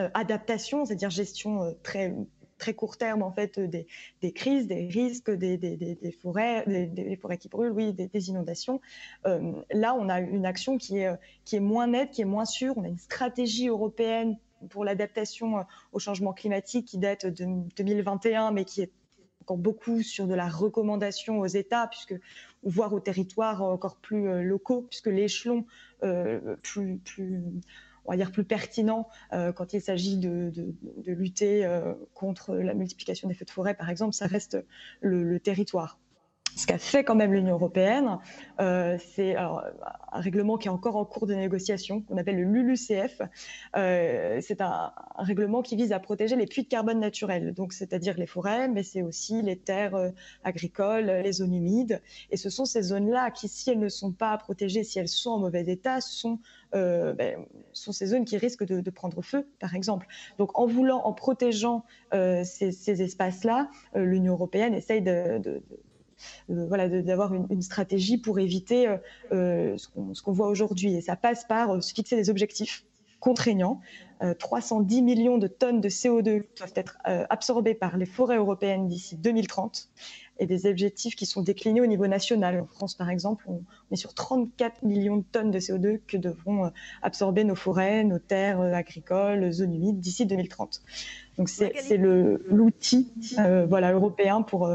euh, adaptation, c'est-à-dire gestion euh, très très court terme en fait des, crises, des risques, des, forêts, des, forêts qui brûlent, oui, des, inondations. là, on a une action qui est qui est moins nette, qui est moins sûre. On a une stratégie européenne pour l'adaptation au changement climatique qui date de 2021, mais qui est encore beaucoup sur de la recommandation aux États, puisque voire aux territoires encore plus euh, locaux, puisque l'échelon euh, plus, plus on va dire plus pertinent euh, quand il s'agit de, lutter contre la multiplication des feux de forêt, par exemple, ça reste le territoire ce qu'a fait quand même l'Union européenne, euh, c'est un règlement qui est encore en cours de négociation, qu'on appelle le LULUCF. Euh, c'est un, règlement qui vise à protéger les puits de carbone naturels, c'est-à-dire les forêts, mais c'est aussi les terres euh, agricoles, les zones humides. Et ce sont ces zones-là qui, si elles ne sont pas protégées, si elles sont en mauvais état, sont ben, sont ces zones qui risquent de, prendre feu, par exemple. Donc, en voulant, en protégeant ces, espaces-là, l'Union européenne essaye de, voilà, d'avoir une, stratégie pour éviter euh, euh, ce qu'on voit aujourd'hui. Et ça passe par se fixer des objectifs contraignants. 310 millions de tonnes de CO2 doivent être absorbées par les forêts européennes d'ici 2030 et des objectifs qui sont déclinés au niveau national. En France, par exemple, on est sur 34 millions de tonnes de CO2 que devront absorber nos forêts, nos terres agricoles, zones humides d'ici 2030. Donc c'est l'outil voilà, européen pour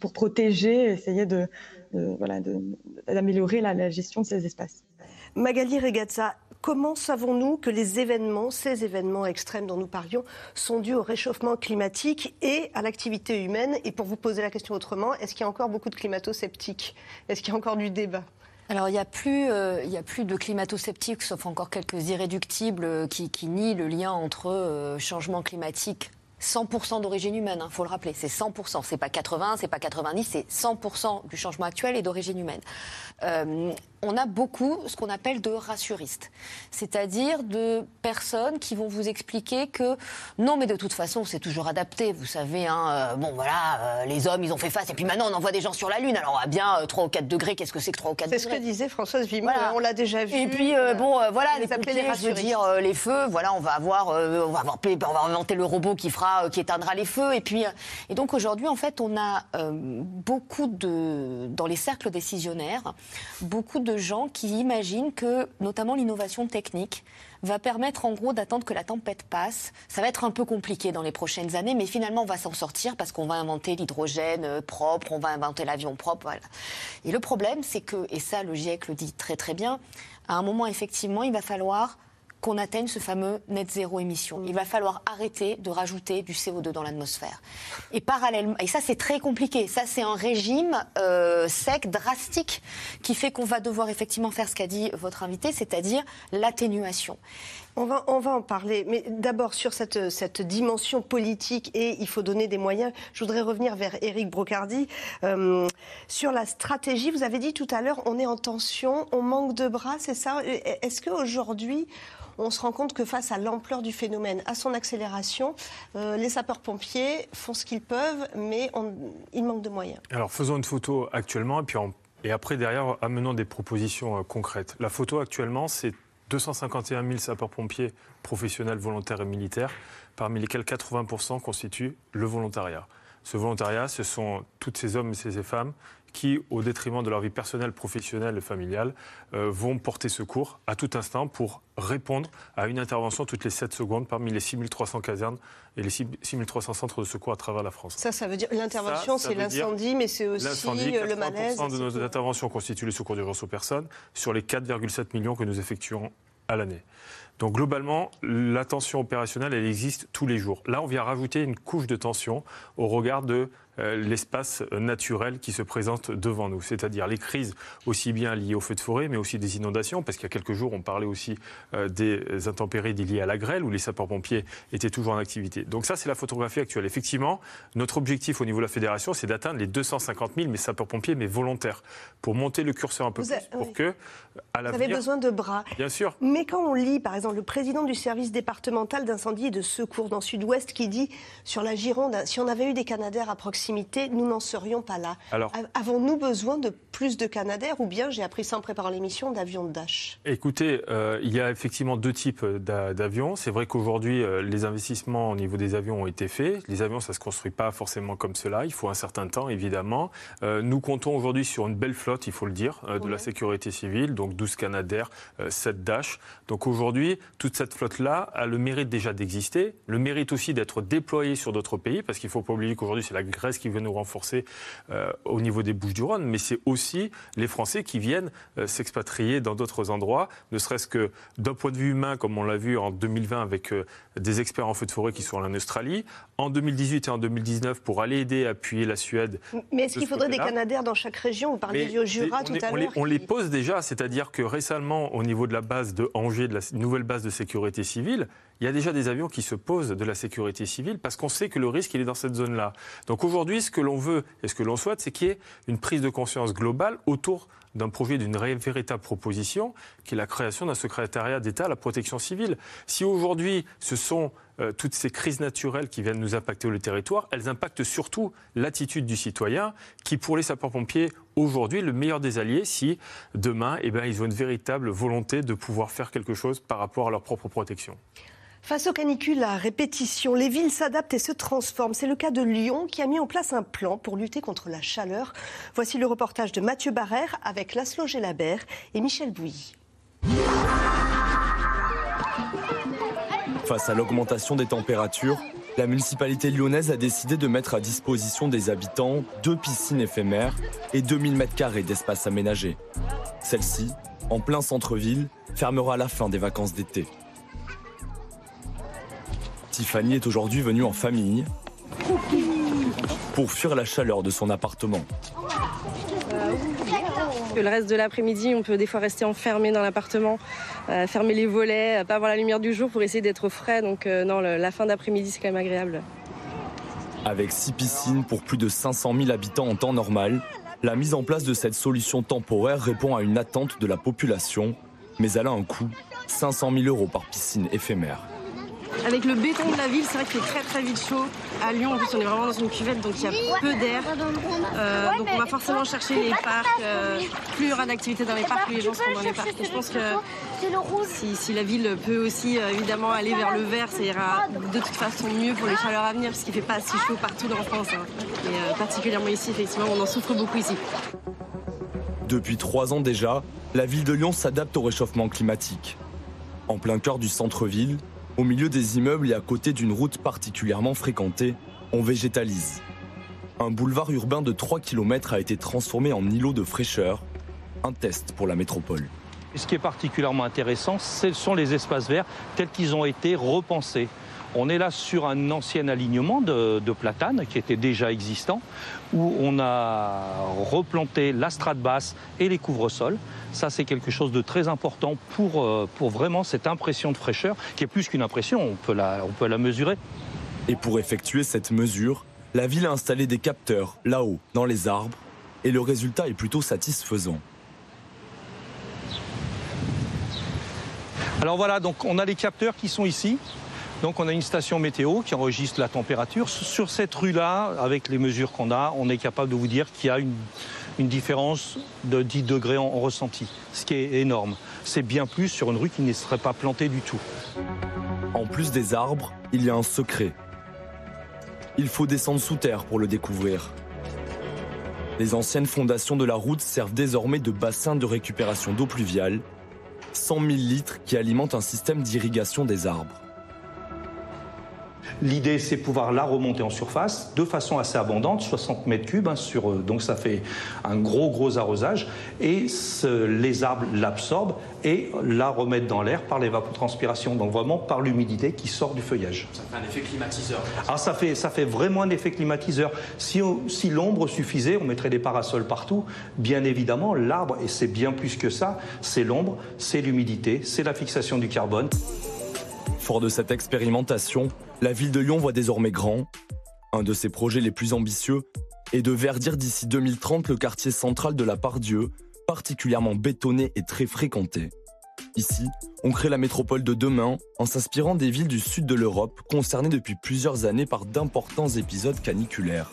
pour protéger, essayer de, voilà, d'améliorer la, la, gestion de ces espaces. Magali Regazza, comment savons-nous que les événements, ces événements extrêmes dont nous parlions, sont dus au réchauffement climatique et à l'activité humaine? Et pour vous poser la question autrement, est-ce qu'il y a encore beaucoup de climato-sceptiques? Est-ce qu'il y a encore du débat? Alors, il n'y a, plus, euh, il a plus de climato-sceptiques, sauf encore quelques irréductibles euh, qui, qui, nient le lien entre euh, changement climatique 100% d'origine humaine, il hein, faut le rappeler, c'est 100%, c'est pas 80, c'est pas 90, c'est 100% du changement actuel est d'origine humaine. Euh, on a beaucoup ce qu'on appelle de rassuristes, c'est-à-dire de personnes qui vont vous expliquer que non, mais de toute façon, c'est toujours adapté. Vous savez, hein, euh, bon voilà, euh, les hommes, ils ont fait face, et puis maintenant, on envoie des gens sur la Lune. Alors, on a bien 3 ou 4 degrés, qu'est-ce que c'est que 3 ou 4 degrés C'est ce que disait Françoise Vimon, on l'a déjà vu. Et puis, bon, voilà, les, pompiers, je veux dire, les feux, voilà, on va avoir, on va avoir, on va inventer le robot qui fera, qui éteindra les feux. Et puis, et donc aujourd'hui, en fait, on a beaucoup de, dans les cercles décisionnaires, beaucoup de gens qui imaginent que, notamment l'innovation technique, va permettre en gros d'attendre que la tempête passe. Ça va être un peu compliqué dans les prochaines années, mais finalement on va s'en sortir parce qu'on va inventer l'hydrogène euh, propre, on va inventer l'avion propre. Voilà. Et le problème, c'est que, et ça le GIEC le dit très très bien, à un moment effectivement, il va falloir qu'on atteigne ce fameux net zéro émission. Il va falloir arrêter de rajouter du CO2 dans l'atmosphère. Et parallèlement, et ça c'est très compliqué, ça c'est un régime euh, sec, drastique, qui fait qu'on va devoir effectivement faire ce qu'a dit votre invité, c'est-à-dire l'atténuation. On va, on va en parler, mais d'abord sur cette, cette dimension politique et il faut donner des moyens. Je voudrais revenir vers Éric Brocardi. Euh, sur la stratégie, vous avez dit tout à l'heure, on est en tension, on manque de bras, c'est ça? Est-ce qu'aujourd'hui, on se rend compte que face à l'ampleur du phénomène, à son accélération, euh, les sapeurs-pompiers font ce qu'ils peuvent, mais il manque de moyens. Alors faisons une photo actuellement et puis après derrière amenons des propositions euh, concrètes. La photo actuellement, c'est 251 000 sapeurs-pompiers professionnels, volontaires et militaires, parmi lesquels 80% constituent le volontariat. Ce volontariat, ce sont toutes ces hommes et ces femmes qui, au détriment de leur vie personnelle, professionnelle et familiale, euh, vont porter secours à tout instant pour répondre à une intervention toutes les 7 secondes parmi les 6300 casernes et les 6300 centres de secours à travers la France. Ça, ça veut dire l'intervention, c'est l'incendie, mais c'est aussi le malaise. de nos interventions constituent le secours d'urgence aux personnes sur les 4,7 millions que nous effectuons à l'année. Donc globalement, la tension opérationnelle, elle existe tous les jours. Là, on vient rajouter une couche de tension au regard de l'espace naturel qui se présente devant nous, c'est-à-dire les crises aussi bien liées aux feux de forêt, mais aussi des inondations, parce qu'il y a quelques jours, on parlait aussi euh, des intempéries liées à la grêle, où les sapeurs-pompiers étaient toujours en activité. Donc ça, c'est la photographie actuelle. Effectivement, notre objectif au niveau de la fédération, c'est d'atteindre les 250 000 mais sapeurs-pompiers, mais volontaires, pour monter le curseur un peu plus, pour que, à Vous avez besoin de bras. Bien sûr. Mais quand on lit, par exemple, le président du service départemental d'incendie et de secours dans Sud-Ouest qui dit, sur la Gironde, si on avait eu des Canadaires à proximité, nous n'en serions pas là. Avons-nous besoin de plus de Canadair ou bien, j'ai appris ça en préparant l'émission, d'avions de Dash Écoutez, euh, il y a effectivement deux types d'avions. C'est vrai qu'aujourd'hui, euh, les investissements au niveau des avions ont été faits. Les avions, ça ne se construit pas forcément comme cela. Il faut un certain temps, évidemment. Euh, nous comptons aujourd'hui sur une belle flotte, il faut le dire, de la sécurité civile, donc 12 Canadair, 7 Dash. Donc aujourd'hui, toute cette flotte-là a le mérite déjà d'exister, le mérite aussi d'être déployée sur d'autres pays, parce qu'il ne faut pas oublier qu'aujourd'hui, c'est la Grèce qui veut nous renforcer au niveau des Bouches-du-Rhône, mais c'est aussi aussi les Français qui viennent euh, s'expatrier dans d'autres endroits, ne serait-ce que d'un point de vue humain, comme on l'a vu en 2020 avec euh, des experts en feu de forêt qui sont en Australie, en 2018 et en 2019 pour aller aider à appuyer la Suède. Mais est-ce qu'il faudrait des Canadaires dans chaque région? Vous parliez du Jura tout à l'heure. On, les pose déjà, c'est-à-dire que récemment, au niveau de la base de Angers, de la nouvelle base de sécurité civile, il y a déjà des avions qui se posent de la sécurité civile parce qu'on sait que le risque, il est dans cette zone-là. Donc aujourd'hui, ce que l'on veut et ce que l'on souhaite, c'est qu'il y ait une prise de conscience globale autour d'un projet, d'une véritable proposition, qui est la création d'un secrétariat d'État à la protection civile. Si aujourd'hui, ce sont euh, toutes ces crises naturelles qui viennent nous impacter le territoire, elles impactent surtout l'attitude du citoyen, qui pour les sapeurs-pompiers, aujourd'hui, le meilleur des alliés, si demain, eh ben, ils ont une véritable volonté de pouvoir faire quelque chose par rapport à leur propre protection. Face aux canicules à répétition, les villes s'adaptent et se transforment. C'est le cas de Lyon qui a mis en place un plan pour lutter contre la chaleur. Voici le reportage de Mathieu Barrère avec Laszlo Gélabert et Michel Bouilly. Face à l'augmentation des températures, la municipalité lyonnaise a décidé de mettre à disposition des habitants deux piscines éphémères et 2000 m2 d'espace aménagé. Celle-ci, en plein centre-ville, fermera à la fin des vacances d'été. Tiffany est aujourd'hui venue en famille pour fuir la chaleur de son appartement. Le reste de l'après-midi, on peut des fois rester enfermé dans l'appartement, euh, fermer les volets, euh, pas avoir la lumière du jour pour essayer d'être frais. Donc euh, non, la fin d'après-midi, c'est quand même agréable. Avec six piscines pour plus de 500 000 habitants en temps normal, la mise en place de cette solution temporaire répond à une attente de la population, mais elle a un coût, 500 000 euros par piscine éphémère. Avec le béton de la ville, c'est vrai qu'il fait très très vite chaud. À Lyon, en plus, on est vraiment dans une cuvette, donc il y a peu d'air. Euh, donc on va forcément chercher les parcs. Euh, plus il y aura d'activités dans les parcs, plus les gens seront dans les parcs. Et je pense que si, la ville peut aussi euh, évidemment aller vers le vert, ça ira de toute façon mieux pour les chaleurs à venir, parce qu'il ne fait pas si chaud partout dans France. Hein. Et particulièrement ici, effectivement, on en souffre beaucoup ici. Depuis trois ans déjà, la ville de Lyon s'adapte au réchauffement climatique. En plein cœur du centre-ville, au milieu des immeubles et à côté d'une route particulièrement fréquentée, on végétalise. Un boulevard urbain de 3 km a été transformé en îlot de fraîcheur, un test pour la métropole. Ce qui est particulièrement intéressant, ce sont les espaces verts tels qu'ils ont été repensés. On est là sur un ancien alignement de, platanes qui était déjà existant, où on a replanté la strate basse et les couvre-sols. Ça, c'est quelque chose de très important pour, euh, pour vraiment cette impression de fraîcheur, qui est plus qu'une impression, on peut, la, on peut la mesurer. Et pour effectuer cette mesure, la ville a installé des capteurs là-haut, dans les arbres, et le résultat est plutôt satisfaisant. Alors voilà, donc on a les capteurs qui sont ici. Donc on a une station météo qui enregistre la température. Sur cette rue-là, avec les mesures qu'on a, on est capable de vous dire qu'il y a une, différence de 10 degrés en, ressenti, ce qui est énorme. C'est bien plus sur une rue qui ne serait pas plantée du tout. En plus des arbres, il y a un secret. Il faut descendre sous terre pour le découvrir. Les anciennes fondations de la route servent désormais de bassin de récupération d'eau pluviale, 100 000 litres qui alimentent un système d'irrigation des arbres. L'idée, c'est pouvoir la remonter en surface de façon assez abondante, 60 mètres cubes, hein, sur, euh, donc ça fait un gros, gros arrosage, et les arbres l'absorbent et la remettent dans l'air par l'évapotranspiration, donc vraiment par l'humidité qui sort du feuillage. Ça fait un effet climatiseur. Ah, ça fait, ça fait vraiment un effet climatiseur. Si, si l'ombre suffisait, on mettrait des parasols partout. Bien évidemment, l'arbre, et c'est bien plus que ça, c'est l'ombre, c'est l'humidité, c'est la fixation du carbone. Fort de cette expérimentation, la ville de Lyon voit désormais grand. Un de ses projets les plus ambitieux est de verdir d'ici 2030 le quartier central de la Pardieu, particulièrement bétonné et très fréquenté. Ici, on crée la métropole de demain en s'inspirant des villes du sud de l'Europe concernées depuis plusieurs années par d'importants épisodes caniculaires.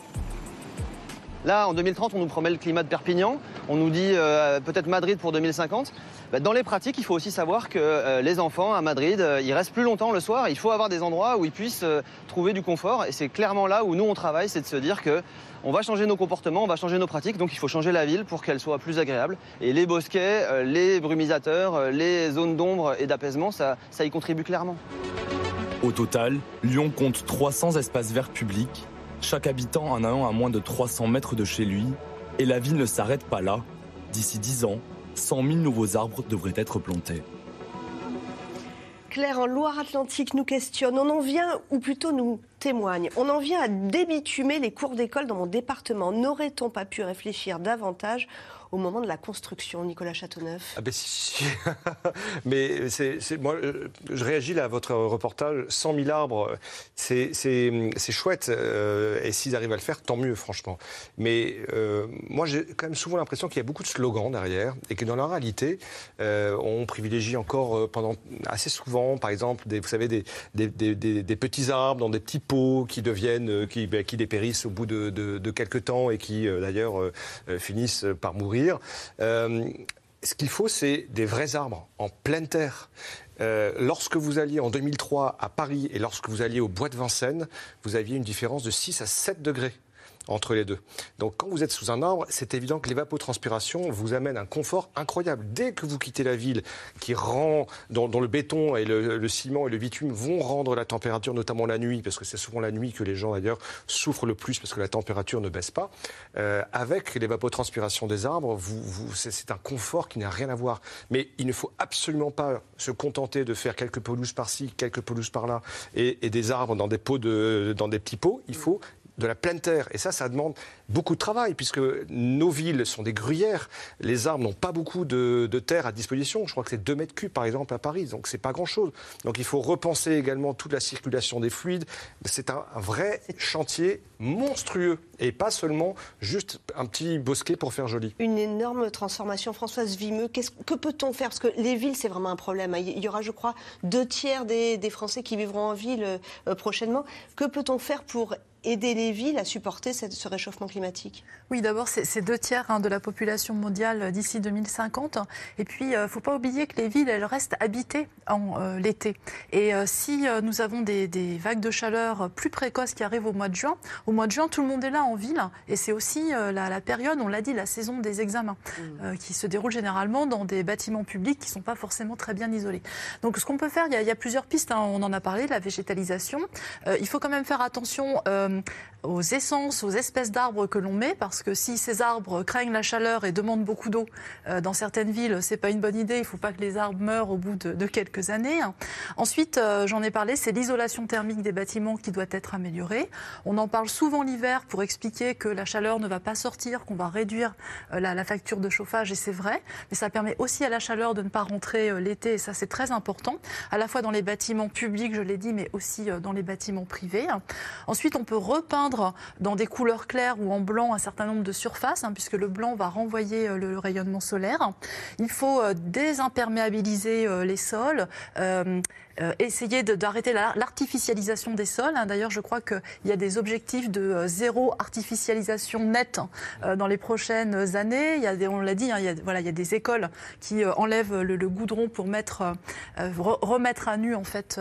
Là, en 2030, on nous promet le climat de Perpignan, on nous dit euh, peut-être Madrid pour 2050. Bah, dans les pratiques, il faut aussi savoir que euh, les enfants à Madrid, euh, ils restent plus longtemps le soir. Il faut avoir des endroits où ils puissent trouver du confort. Et c'est clairement là où nous, on travaille, c'est de se dire que on va changer nos comportements, on va changer nos pratiques, donc il faut changer la ville pour qu'elle soit plus agréable. Et les bosquets, les brumisateurs, les zones d'ombre et d'apaisement, ça, ça y contribue clairement. Au total, Lyon compte 300 espaces verts publics chaque habitant en a un à moins de 300 mètres de chez lui. Et la ville ne s'arrête pas là. D'ici 10 ans, 100 000 nouveaux arbres devraient être plantés. Claire, en Loire-Atlantique, nous questionne. On en vient, ou plutôt nous témoigne, on en vient à débitumer les cours d'école dans mon département. N'aurait-on pas pu réfléchir davantage au moment de la construction, Nicolas Châteauneuf ah ben si, Mais c'est, moi, euh, je réagis là à votre reportage. 100 000 arbres, c'est, chouette. Euh, et s'ils arrivent à le faire, tant mieux, franchement. Mais euh, moi, j'ai quand même souvent l'impression qu'il y a beaucoup de slogans derrière et que dans la réalité, on privilégie encore pendant assez souvent, par exemple, des, vous savez, des, petits arbres dans des petits pots qui deviennent, qui, ben, qui dépérissent au bout de, de quelques temps et qui, d'ailleurs, finissent par mourir euh, ce qu'il faut, c'est des vrais arbres en pleine terre. Euh, lorsque vous alliez en 2003 à Paris et lorsque vous alliez au Bois de Vincennes, vous aviez une différence de 6 à 7 degrés entre les deux. Donc quand vous êtes sous un arbre, c'est évident que l'évapotranspiration vous amène un confort incroyable. Dès que vous quittez la ville, qui rend, dont, le béton et le, ciment et le bitume vont rendre la température, notamment la nuit, parce que c'est souvent la nuit que les gens d'ailleurs souffrent le plus parce que la température ne baisse pas. Euh, avec l'évapotranspiration des arbres, c'est un confort qui n'a rien à voir. Mais il ne faut absolument pas se contenter de faire quelques pelouses par-ci, quelques pelouses par-là, et, des arbres dans des pots dans des petits pots. Il faut de la pleine terre. Et ça, ça demande beaucoup de travail, puisque nos villes sont des gruyères. Les arbres n'ont pas beaucoup de, terre à disposition. Je crois que c'est 2 mètres cubes, par exemple, à Paris. Donc, c'est pas grand-chose. Donc, il faut repenser également toute la circulation des fluides. C'est un, vrai chantier monstrueux. Et pas seulement juste un petit bosquet pour faire joli. Une énorme transformation. Françoise Vimeux, que peut-on faire? Parce que les villes, c'est vraiment un problème. Il y aura, je crois, deux tiers des, Français qui vivront en ville euh, prochainement. Que peut-on faire pour aider les villes à supporter ce réchauffement climatique? Oui, d'abord, c'est deux tiers hein, de la population mondiale d'ici 2050. Et puis, il euh, ne faut pas oublier que les villes, elles restent habitées en euh, l'été. Et euh, si nous avons des, vagues de chaleur plus précoces qui arrivent au mois de juin, au mois de juin, tout le monde est là en ville. Et c'est aussi la, période, on l'a dit, la saison des examens, mmh. qui se déroule généralement dans des bâtiments publics qui ne sont pas forcément très bien isolés. Donc, ce qu'on peut faire, il y, a, plusieurs pistes. Hein. on en a parlé, la végétalisation. il faut quand même faire attention euh, aux essences, aux espèces d'arbres que l'on met, parce que si ces arbres craignent la chaleur et demandent beaucoup d'eau euh, dans certaines villes, c'est pas une bonne idée. Il ne faut pas que les arbres meurent au bout de, quelques années. Ensuite, euh, j'en ai parlé, c'est l'isolation thermique des bâtiments qui doit être améliorée. On en parle souvent l'hiver pour expliquer que la chaleur ne va pas sortir, qu'on va réduire la, la, facture de chauffage, et c'est vrai. Mais ça permet aussi à la chaleur de ne pas rentrer l'été, et ça c'est très important, à la fois dans les bâtiments publics, je l'ai dit, mais aussi dans les bâtiments privés. Ensuite, on peut repeindre dans des couleurs claires ou en blanc un certain nombre de surfaces, hein, puisque le blanc va renvoyer euh, le rayonnement solaire. Il faut euh, désimperméabiliser euh, les sols, euh, essayer d'arrêter l'artificialisation des sols. Hein. D'ailleurs, je crois qu'il y a des objectifs de euh, zéro artificialisation nette euh, dans les prochaines années. Il y a des, on l'a dit, hein, il, y a, voilà, il y a des écoles qui enlèvent le, goudron pour mettre, remettre à nu en fait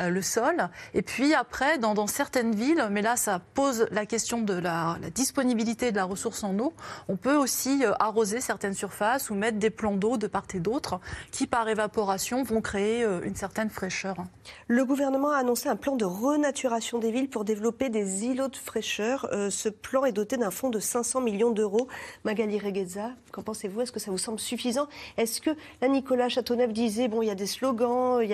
le sol. Et puis après, dans, dans, certaines villes, mais là, ça pose la question de la disponibilité de la ressource en eau. On peut aussi arroser certaines surfaces ou mettre des plans d'eau de part et d'autre qui, par évaporation, vont créer une certaine fraîcheur. Le gouvernement a annoncé un plan de renaturation des villes pour développer des îlots de fraîcheur. Euh, ce plan est doté d'un fonds de 500 millions d'euros. Magali Regueza, qu'en pensez-vous? Est-ce que ça vous semble suffisant? Est-ce que, là, Nicolas Châteauneuf disait, bon, il y a des slogans, il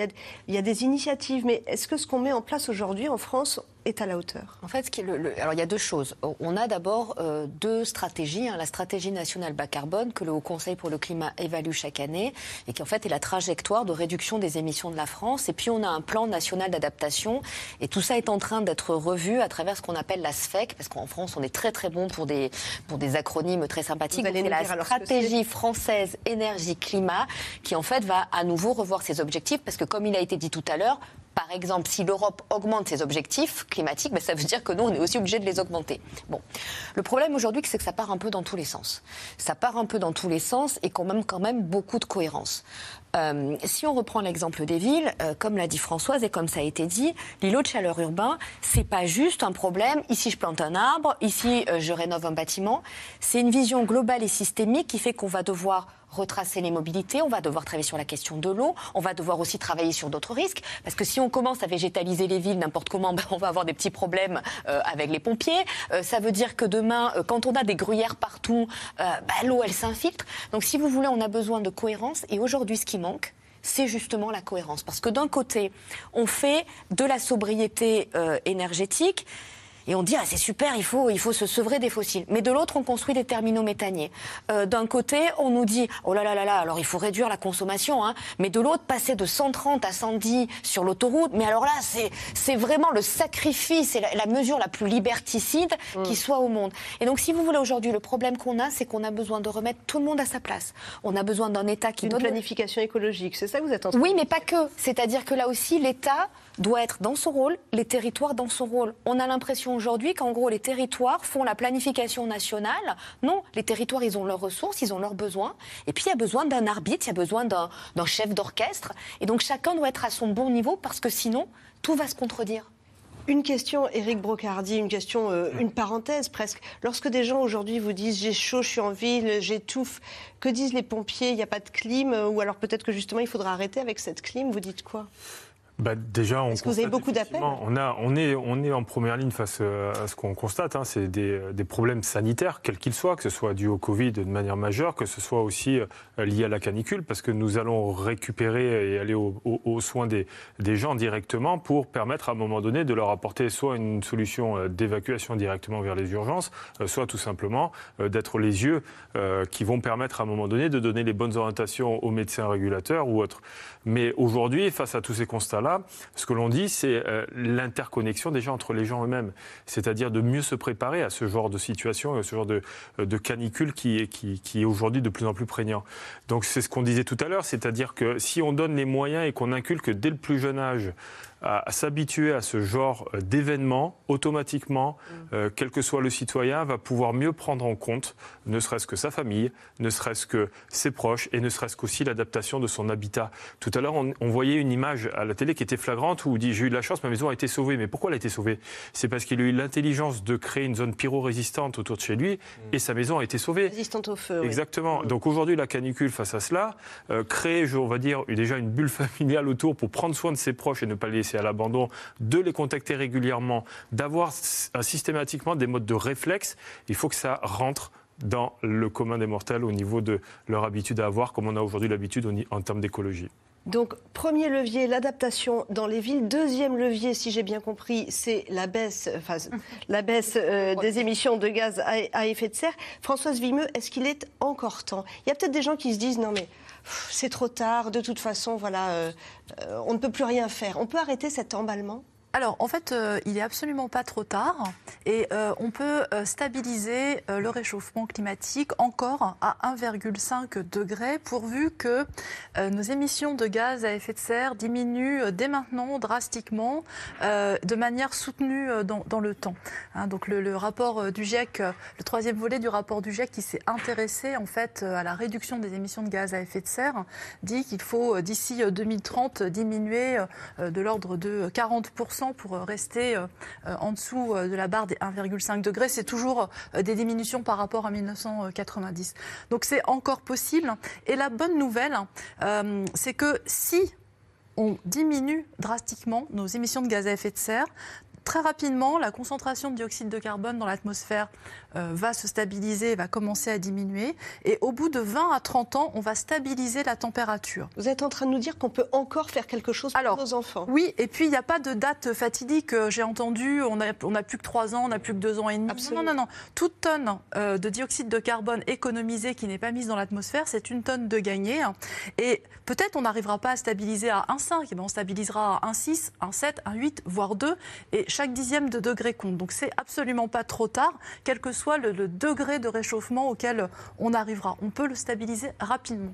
y a des initiatives, mais est-ce que ce qu'on met en place aujourd'hui en France est à la hauteur En fait, ce qui est le- le- alors il y a deux choses. On a d'abord euh, deux stratégies. hein. La stratégie nationale bas carbone que le Haut Conseil pour le climat évalue chaque année et qui en fait est la trajectoire de réduction des émissions de la France. Et puis on a un plan national d'adaptation et tout ça est en train d'être revu à travers ce qu'on appelle la SFEC parce qu'en France on est très très bon pour des pour des acronymes très sympathiques. Vous allez Donc, la stratégie française énergie climat qui en fait va à nouveau revoir ses objectifs parce que comme il a été dit tout à l'heure par exemple, si l'Europe augmente ses objectifs climatiques, ben, ça veut dire que nous, on est aussi obligé de les augmenter. Bon. Le problème aujourd'hui, c'est que ça part un peu dans tous les sens. Ça part un peu dans tous les sens et quand même, quand même beaucoup de cohérence. Euh, si on reprend l'exemple des villes, euh, comme l'a dit Françoise et comme ça a été dit, l'îlot de chaleur urbain, c'est pas juste un problème. Ici, je plante un arbre, ici, euh, je rénove un bâtiment. C'est une vision globale et systémique qui fait qu'on va devoir retracer les mobilités, on va devoir travailler sur la question de l'eau, on va devoir aussi travailler sur d'autres risques, parce que si on commence à végétaliser les villes n'importe comment, ben, on va avoir des petits problèmes euh, avec les pompiers. Euh, ça veut dire que demain, euh, quand on a des gruyères partout, ben, l'eau, elle s'infiltre. Donc si vous voulez, on a besoin de cohérence, et aujourd'hui, ce qui manque, c'est justement la cohérence. Parce que d'un côté, on fait de la sobriété énergétique, et on dit, ah, c'est super, il faut, il faut se sevrer des fossiles. Mais de l'autre, on construit des terminaux méthaniers. Euh, D'un côté, on nous dit, oh là là là là, alors il faut réduire la consommation. Hein. Mais de l'autre, passer de 130 à 110 sur l'autoroute, mais alors là, c'est c'est vraiment le sacrifice et la, la mesure la plus liberticide qui soit au monde. Et donc, si vous voulez, aujourd'hui, le problème qu'on a, c'est qu'on a besoin de remettre tout le monde à sa place. On a besoin d'un État qui Une donne... planification écologique, c'est ça que vous êtes en train Oui, mais pas que. C'est-à-dire que là aussi, l'État doit être dans son rôle, les territoires dans son rôle. On a l'impression aujourd'hui qu'en gros, les territoires font la planification nationale. Non, les territoires, ils ont leurs ressources, ils ont leurs besoins. Et puis, il y a besoin d'un arbitre, il y a besoin d'un chef d'orchestre. Et donc, chacun doit être à son bon niveau parce que sinon, tout va se contredire. Une question, Éric Brocardi, une question, euh, une parenthèse presque. Lorsque des gens aujourd'hui vous disent j'ai chaud, je suis en ville, j'étouffe, que disent les pompiers? Il n'y a pas de clim? Ou alors peut-être que justement il faudra arrêter avec cette clim? Vous dites quoi? Bah, déjà, on Est-ce que vous avez constate beaucoup d'appels on, a, on, est, on est en première ligne face euh, à ce qu'on constate. hein, c'est des, des problèmes sanitaires, quels qu'ils soient, que ce soit dû au Covid de manière majeure, que ce soit aussi euh, lié à la canicule, parce que nous allons récupérer et aller au- au- aux soins des, des gens directement pour permettre à un moment donné de leur apporter soit une solution euh, d'évacuation directement vers les urgences, euh, soit tout simplement euh, d'être les yeux euh, qui vont permettre à un moment donné de donner les bonnes orientations aux médecins régulateurs ou autres. Mais aujourd'hui, face à tous ces constats-là, ce que l'on dit, c'est euh, l'interconnexion déjà entre les gens eux-mêmes. C'est-à-dire de mieux se préparer à ce genre de situation et à ce genre de, de canicule qui, qui est aujourd'hui de plus en plus prégnant. Donc c'est ce qu'on disait tout à l'heure, c'est-à-dire que si on donne les moyens et qu'on inculque dès le plus jeune âge à, à s'habituer à ce genre d'événement, automatiquement, euh, quel que soit le citoyen, va pouvoir mieux prendre en compte, ne serait-ce que sa famille, ne serait-ce que ses proches et ne serait-ce qu'aussi l'adaptation de son habitat. Tout à l'heure, on, on voyait une image à la télé qui était flagrante où on dit j'ai eu de la chance, ma maison a été sauvée. Mais pourquoi elle a été sauvée? C'est parce qu'il a eu l'intelligence de créer une zone pyro-résistante autour de chez lui et sa maison a été sauvée. Résistante au feu. oui. Exactement. Donc aujourd'hui, la canicule face à cela, euh, créer, je- on va dire, déjà une bulle familiale autour pour prendre soin de ses proches et ne pas les laisser à l'abandon, de les contacter régulièrement, d'avoir systématiquement des modes de réflexe, il faut que ça rentre dans le commun des mortels au niveau de leur habitude à avoir, comme on a aujourd'hui l'habitude en termes d'écologie. Donc, premier levier, l'adaptation dans les villes. Deuxième levier, si j'ai bien compris, c'est la baisse, enfin, la baisse euh, des émissions de gaz à, à effet de serre. Françoise Vimeux, est-ce qu'il est encore temps? Il y a peut-être des gens qui se disent non mais c'est trop tard, de toute façon, voilà, euh, euh, on ne peut plus rien faire. On peut arrêter cet emballement? Alors, en fait, euh, il n'est absolument pas trop tard et euh, on peut euh, stabiliser le réchauffement climatique encore à 1,5 degré pourvu que nos émissions de gaz à effet de serre diminuent dès maintenant drastiquement de manière soutenue dans, le temps. Hein, donc, le, rapport du GIEC, le troisième volet du rapport du GIEC qui s'est intéressé en fait à la réduction des émissions de gaz à effet de serre dit qu'il faut d'ici euh, 2030 diminuer de l'ordre de 40% pour euh, rester euh, euh, en dessous de la barre des 1,5 degrés. C'est toujours des diminutions par rapport à 1990. Donc c'est encore possible. Et la bonne nouvelle, c'est que si on diminue drastiquement nos émissions de gaz à effet de serre très rapidement, la concentration de dioxyde de carbone dans l'atmosphère euh, va se stabiliser, va commencer à diminuer. Et au bout de 20 à 30 ans, on va stabiliser la température. Vous êtes en train de nous dire qu'on peut encore faire quelque chose pour nos enfants Oui, et puis il n'y a pas de date fatidique. J'ai entendu, on n'a on a plus que 3 ans, on n'a plus que 2 ans et demi. Non, non, non. Toute tonne euh, de dioxyde de carbone économisée qui n'est pas mise dans l'atmosphère, c'est une tonne de gagné. Et peut-être on n'arrivera pas à stabiliser à 1,5, mais on stabilisera à 1,6, 1,7, 1,8, voire 2. Et chaque dixième de degré compte. Donc c'est absolument pas trop tard, quel que soit le, degré de réchauffement auquel on arrivera. On peut le stabiliser rapidement.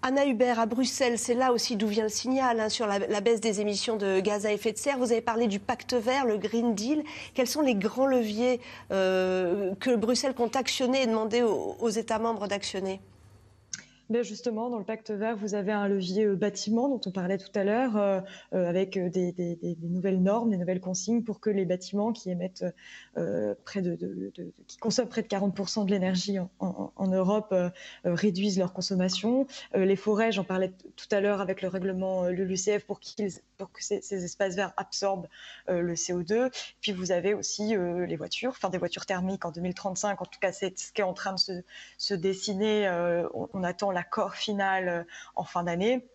Anna Hubert, à Bruxelles, c'est là aussi d'où vient le signal hein, sur la, baisse des émissions de gaz à effet de serre. Vous avez parlé du pacte vert, le Green Deal. Quels sont les grands leviers euh, que Bruxelles compte actionner et demander aux États membres d'actionner? Ben justement, dans le pacte vert, vous avez un levier euh, bâtiment dont on parlait tout à l'heure, euh, euh, avec des, nouvelles normes, des nouvelles consignes pour que les bâtiments qui émettent près de, qui consomment près de 40% de l'énergie en, Europe réduisent leur consommation. les forêts, j'en parlais tout à l'heure avec le règlement LULUCF pour, qu'ils, que ces, ces, espaces verts absorbent le CO2. Puis vous avez aussi les voitures, enfin des voitures thermiques en 2035. En tout cas, c'est ce qui est en train de se, dessiner. on, attend l'accord final euh, en fin d'année.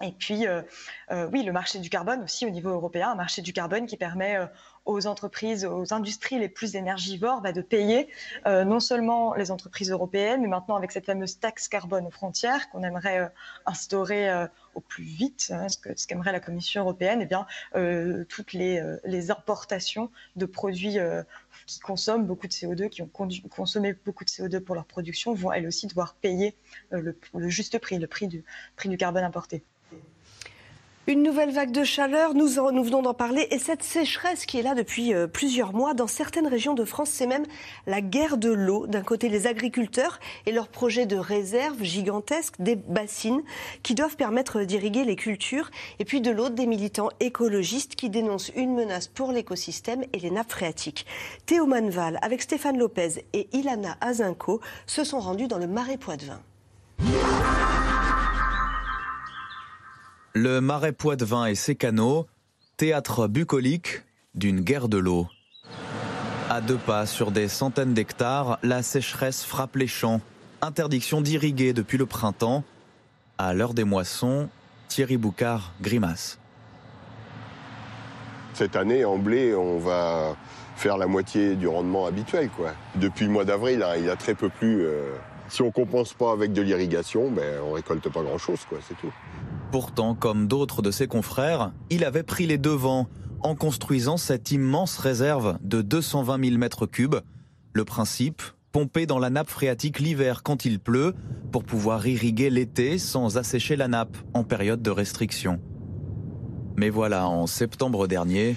Et puis, euh, euh, oui, le marché du carbone aussi au niveau européen, un marché du carbone qui permet aux entreprises, aux industries les plus énergivores bah, de payer non seulement les entreprises européennes, mais maintenant avec cette fameuse taxe carbone aux frontières qu'on aimerait instaurer au plus vite, hein, ce qu'aimerait la Commission européenne, eh bien, toutes les, les, importations de produits qui consomment beaucoup de CO2, qui ont consommé beaucoup de CO2 pour leur production, vont elles aussi devoir payer euh, le, le juste prix, le prix du, prix du carbone importé. Une nouvelle vague de chaleur, nous, venons d'en parler, et cette sécheresse qui est là depuis euh, plusieurs mois dans certaines régions de France, c'est même la guerre de l'eau. D'un côté, les agriculteurs et leurs projets de réserve gigantesques, des bassines qui doivent permettre d'irriguer les cultures, et puis de l'autre, des militants écologistes qui dénoncent une menace pour l'écosystème et les nappes phréatiques. Théo Manval, avec Stéphane Lopez et Ilana Azinko, se sont rendus dans le Marais Poitevin. Le Marais Poitevin et ses canaux, théâtre bucolique d'une guerre de l'eau. À deux pas sur des centaines d'hectares, la sécheresse frappe les champs. Interdiction d'irriguer depuis le printemps. À l'heure des moissons, Thierry Boucard grimace. Cette année, en blé, on va faire la moitié du rendement habituel. Quoi. Depuis le mois d'avril, hein, il a très peu plu. Euh. si on ne compense pas avec de l'irrigation, ben, on récolte pas grand-chose, c'est tout. Pourtant, comme d'autres de ses confrères, il avait pris les devants en construisant cette immense réserve de 220 000 mètres cubes. Le principe, pomper dans la nappe phréatique l'hiver quand il pleut pour pouvoir irriguer l'été sans assécher la nappe en période de restriction. Mais voilà, en septembre dernier...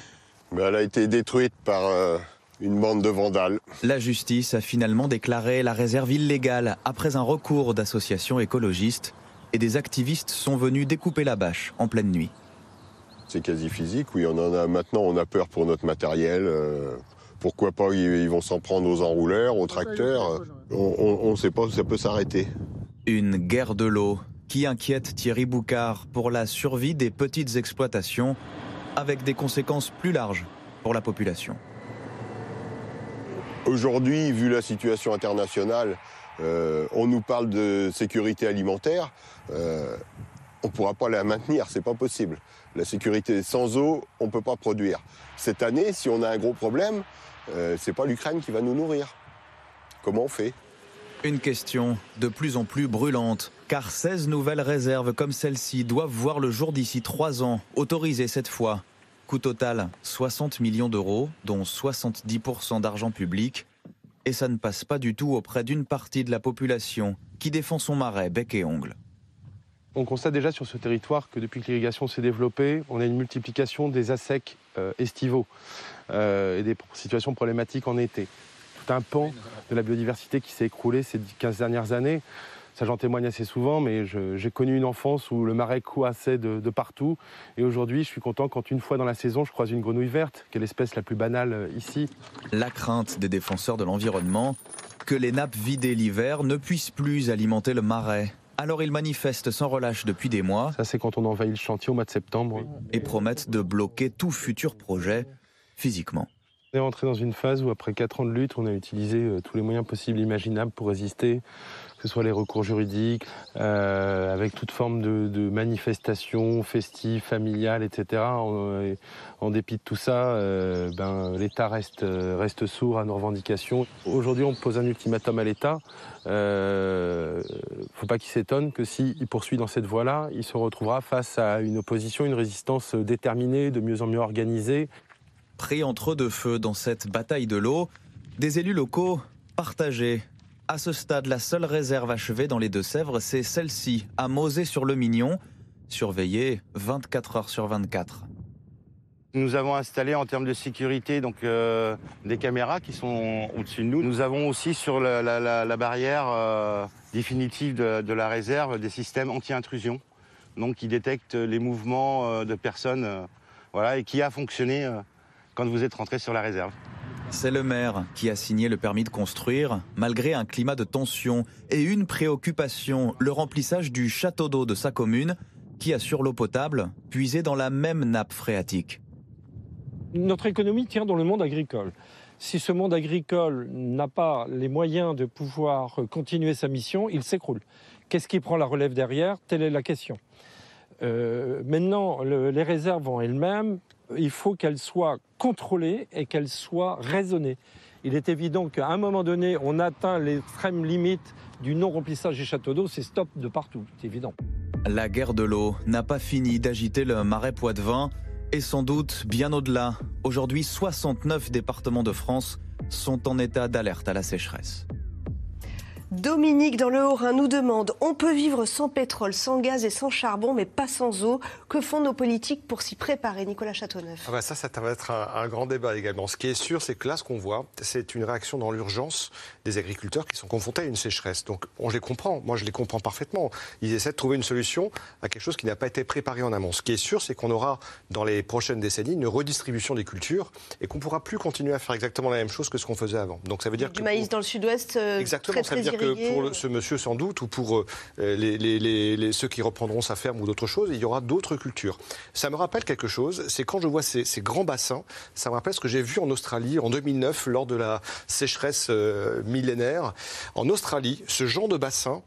Elle a été détruite par euh, une bande de vandales. La justice a finalement déclaré la réserve illégale après un recours d'associations écologistes et des activistes sont venus découper la bâche en pleine nuit. C'est quasi physique, oui, on en a maintenant, on a peur pour notre matériel. Euh, pourquoi pas, ils, vont s'en prendre aux enrouleurs, aux tracteurs. On ne sait pas où ça peut s'arrêter. Une guerre de l'eau qui inquiète Thierry Boucard pour la survie des petites exploitations, avec des conséquences plus larges pour la population. Aujourd'hui, vu la situation internationale, euh, on nous parle de sécurité alimentaire. Euh, on ne pourra pas la maintenir, c'est pas possible. La sécurité sans eau, on ne peut pas produire. Cette année, si on a un gros problème, euh, c'est pas l'Ukraine qui va nous nourrir. Comment on fait? Une question de plus en plus brûlante, car 16 nouvelles réserves comme celle-ci doivent voir le jour d'ici 3 ans, autorisées cette fois. Coût total 60 millions d'euros, dont 70% d'argent public. Et ça ne passe pas du tout auprès d'une partie de la population qui défend son marais bec et ongle. On constate déjà sur ce territoire que depuis que l'irrigation s'est développée, on a une multiplication des assecs euh, estivaux euh, et des situations problématiques en été. Tout un pan de la biodiversité qui s'est écroulé ces 15 dernières années. Ça, j'en témoigne assez souvent, mais j'ai connu une enfance où le marais couassait de, de partout. Et aujourd'hui, je suis content quand une fois dans la saison, je croise une grenouille verte, qui est l'espèce la plus banale euh, ici. La crainte des défenseurs de l'environnement, que les nappes vidées l'hiver ne puissent plus alimenter le marais Alors ils manifestent sans relâche depuis des mois. Ça, c'est quand on envahit le chantier au mois de septembre. Et promettent de bloquer tout futur projet physiquement. On est rentré dans une phase où, après quatre ans de lutte, on a utilisé euh, tous les moyens possibles imaginables pour résister, que ce soit les recours juridiques, euh, avec toute forme de, de manifestations festives, familiales, etc. En, dépit de tout ça, euh, ben, l'État reste sourd à nos revendications. Aujourd'hui, on pose un ultimatum à l'État. Il ne faut pas qu'il s'étonne que s'il poursuit dans cette voie-là, il se retrouvera face à une opposition, une résistance déterminée, de mieux en mieux organisée pris entre deux feux dans cette bataille de l'eau, des élus locaux partagés. À ce stade, la seule réserve achevée dans les Deux-Sèvres, c'est celle-ci, à Mosée-sur-le-Mignon, surveillée 24 heures sur 24. Nous avons installé en termes de sécurité donc euh, des caméras qui sont au-dessus de nous. Nous avons aussi sur la, barrière euh, définitive de, de, la réserve des systèmes anti-intrusion, donc qui détectent les mouvements euh, de personnes, voilà, et qui a fonctionné quand vous êtes rentré sur la réserve. C'est le maire qui a signé le permis de construire, malgré un climat de tension et une préoccupation, le remplissage du château d'eau de sa commune, qui assure l'eau potable, puisée dans la même nappe phréatique. Notre économie tient dans le monde agricole. Si ce monde agricole n'a pas les moyens de pouvoir continuer sa mission, il s'écroule. Qu'est-ce qui prend la relève derrière? Telle est la question. Euh, maintenant, le, les réserves en elles-mêmes, il faut qu'elles soient contrôlées et qu'elles soient raisonnées. Il est évident qu'à un moment donné, on atteint l'extrême limite du non-remplissage des châteaux d'eau, c'est stop de partout, c'est évident. La guerre de l'eau n'a pas fini d'agiter le marais Poitevin et sans doute bien au-delà. Aujourd'hui, 69 départements de France sont en état d'alerte à la sécheresse. Dominique dans le Haut-Rhin nous demande On peut vivre sans pétrole, sans gaz et sans charbon, mais pas sans eau. Que font nos politiques pour s'y préparer Nicolas Châteauneuf? Ah bah ça, ça va être un, un, grand débat également. Ce qui est sûr, c'est que là, ce qu'on voit, c'est une réaction dans l'urgence des agriculteurs qui sont confrontés à une sécheresse. Donc, on les comprend. Moi, je les comprends parfaitement. Ils essaient de trouver une solution à quelque chose qui n'a pas été préparé en amont. Ce qui est sûr, c'est qu'on aura, dans les prochaines décennies, une redistribution des cultures et qu'on ne pourra plus continuer à faire exactement la même chose que ce qu'on faisait avant. Donc, ça veut dire du que maïs dans le sud-ouest, euh, exactement. Très, ça veut très dire que pour le, ce monsieur sans doute ou pour euh, les, les, les, ceux qui reprendront sa ferme ou d'autres choses, il y aura d'autres cultures. Ça me rappelle quelque chose, c'est quand je vois ces, ces, grands bassins, ça me rappelle ce que j'ai vu en Australie en 2009 lors de la sécheresse euh, millénaire. En Australie, ce genre de bassin,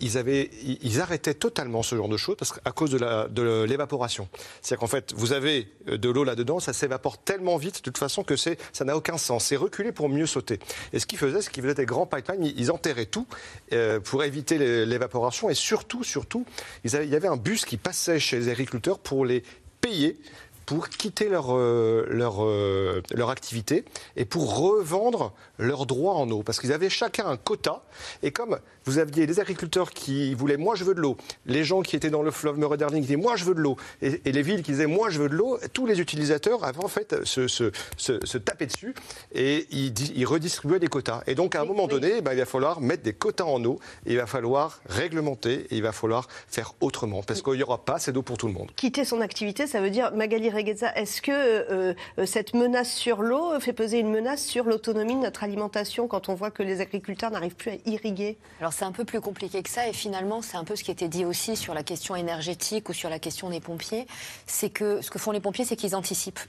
ils, arrêtaient totalement ce genre de choses parce qu'à cause de l'évaporation. C'est-à-dire qu'en fait, vous avez de l'eau là-dedans, ça s'évapore tellement vite de toute façon que ça n'a aucun sens. C'est reculer pour mieux sauter. Et ce qu'ils faisaient, c'est qu'ils faisaient des grands pipelines, ils enterraient tout euh, pour éviter l'évaporation et surtout, surtout, il y avait un bus qui passait chez les agriculteurs pour les payer pour quitter euh, leur, euh, leur activité et pour revendre leurs droits en eau. Parce qu'ils avaient chacun un quota. Et comme vous aviez des agriculteurs qui voulaient moi je veux de l'eau, les gens qui étaient dans le fleuve Meurederning qui disaient moi je veux de l'eau, et, et, les villes qui disaient moi je veux de l'eau, tous les utilisateurs avaient en fait se, se, se, se taper dessus. Et ils, ils, redistribuaient des quotas. Et donc à un oui, moment oui. donné, ben, il va falloir mettre des quotas en eau, et il va falloir réglementer, et il va falloir faire autrement, parce qu'il n'y aura pas assez d'eau pour tout le monde. Quitter son activité, ça veut dire, Magali Regueza, est-ce que euh, cette menace sur l'eau fait peser une menace sur l'autonomie de notre alimentation quand on voit que les agriculteurs n'arrivent plus à irriguer? Alors c'est un peu plus compliqué que ça. Et finalement c'est un peu ce qui était dit aussi sur la question énergétique ou sur la question des pompiers, c'est que ce que font les pompiers c'est qu'ils anticipent,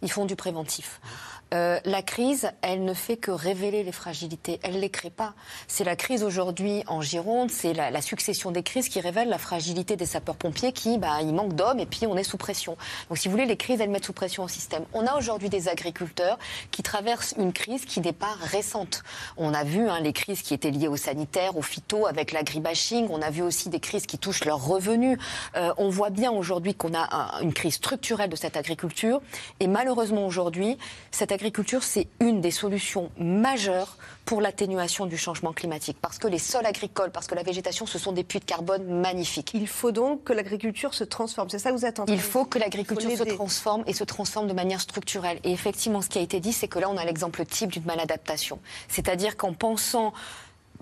ils font du préventif. Euh, la crise, elle ne fait que révéler les fragilités. Elle ne les crée pas. C'est la crise aujourd'hui en Gironde, c'est la, succession des crises qui révèle la fragilité des sapeurs-pompiers qui, bah, il manque d'hommes et puis on est sous pression. Donc, si vous voulez, les crises, elles mettent sous pression au système. On a aujourd'hui des agriculteurs qui traversent une crise qui n'est pas récente. On a vu hein, les crises qui étaient liées au sanitaire, au phyto, avec l'agribashing. On a vu aussi des crises qui touchent leurs revenus. Euh, on voit bien aujourd'hui qu'on a un, une crise structurelle de cette agriculture. Et malheureusement aujourd'hui, cette agriculture l'agriculture, c'est une des solutions majeures pour l'atténuation du changement climatique. Parce que les sols agricoles, parce que la végétation, ce sont des puits de carbone magnifiques. Il faut donc que l'agriculture se transforme. C'est ça que vous attendez Il faut que l'agriculture se transforme et se transforme de manière structurelle. Et effectivement, ce qui a été dit, c'est que là, on a l'exemple type d'une maladaptation. C'est-à-dire qu'en pensant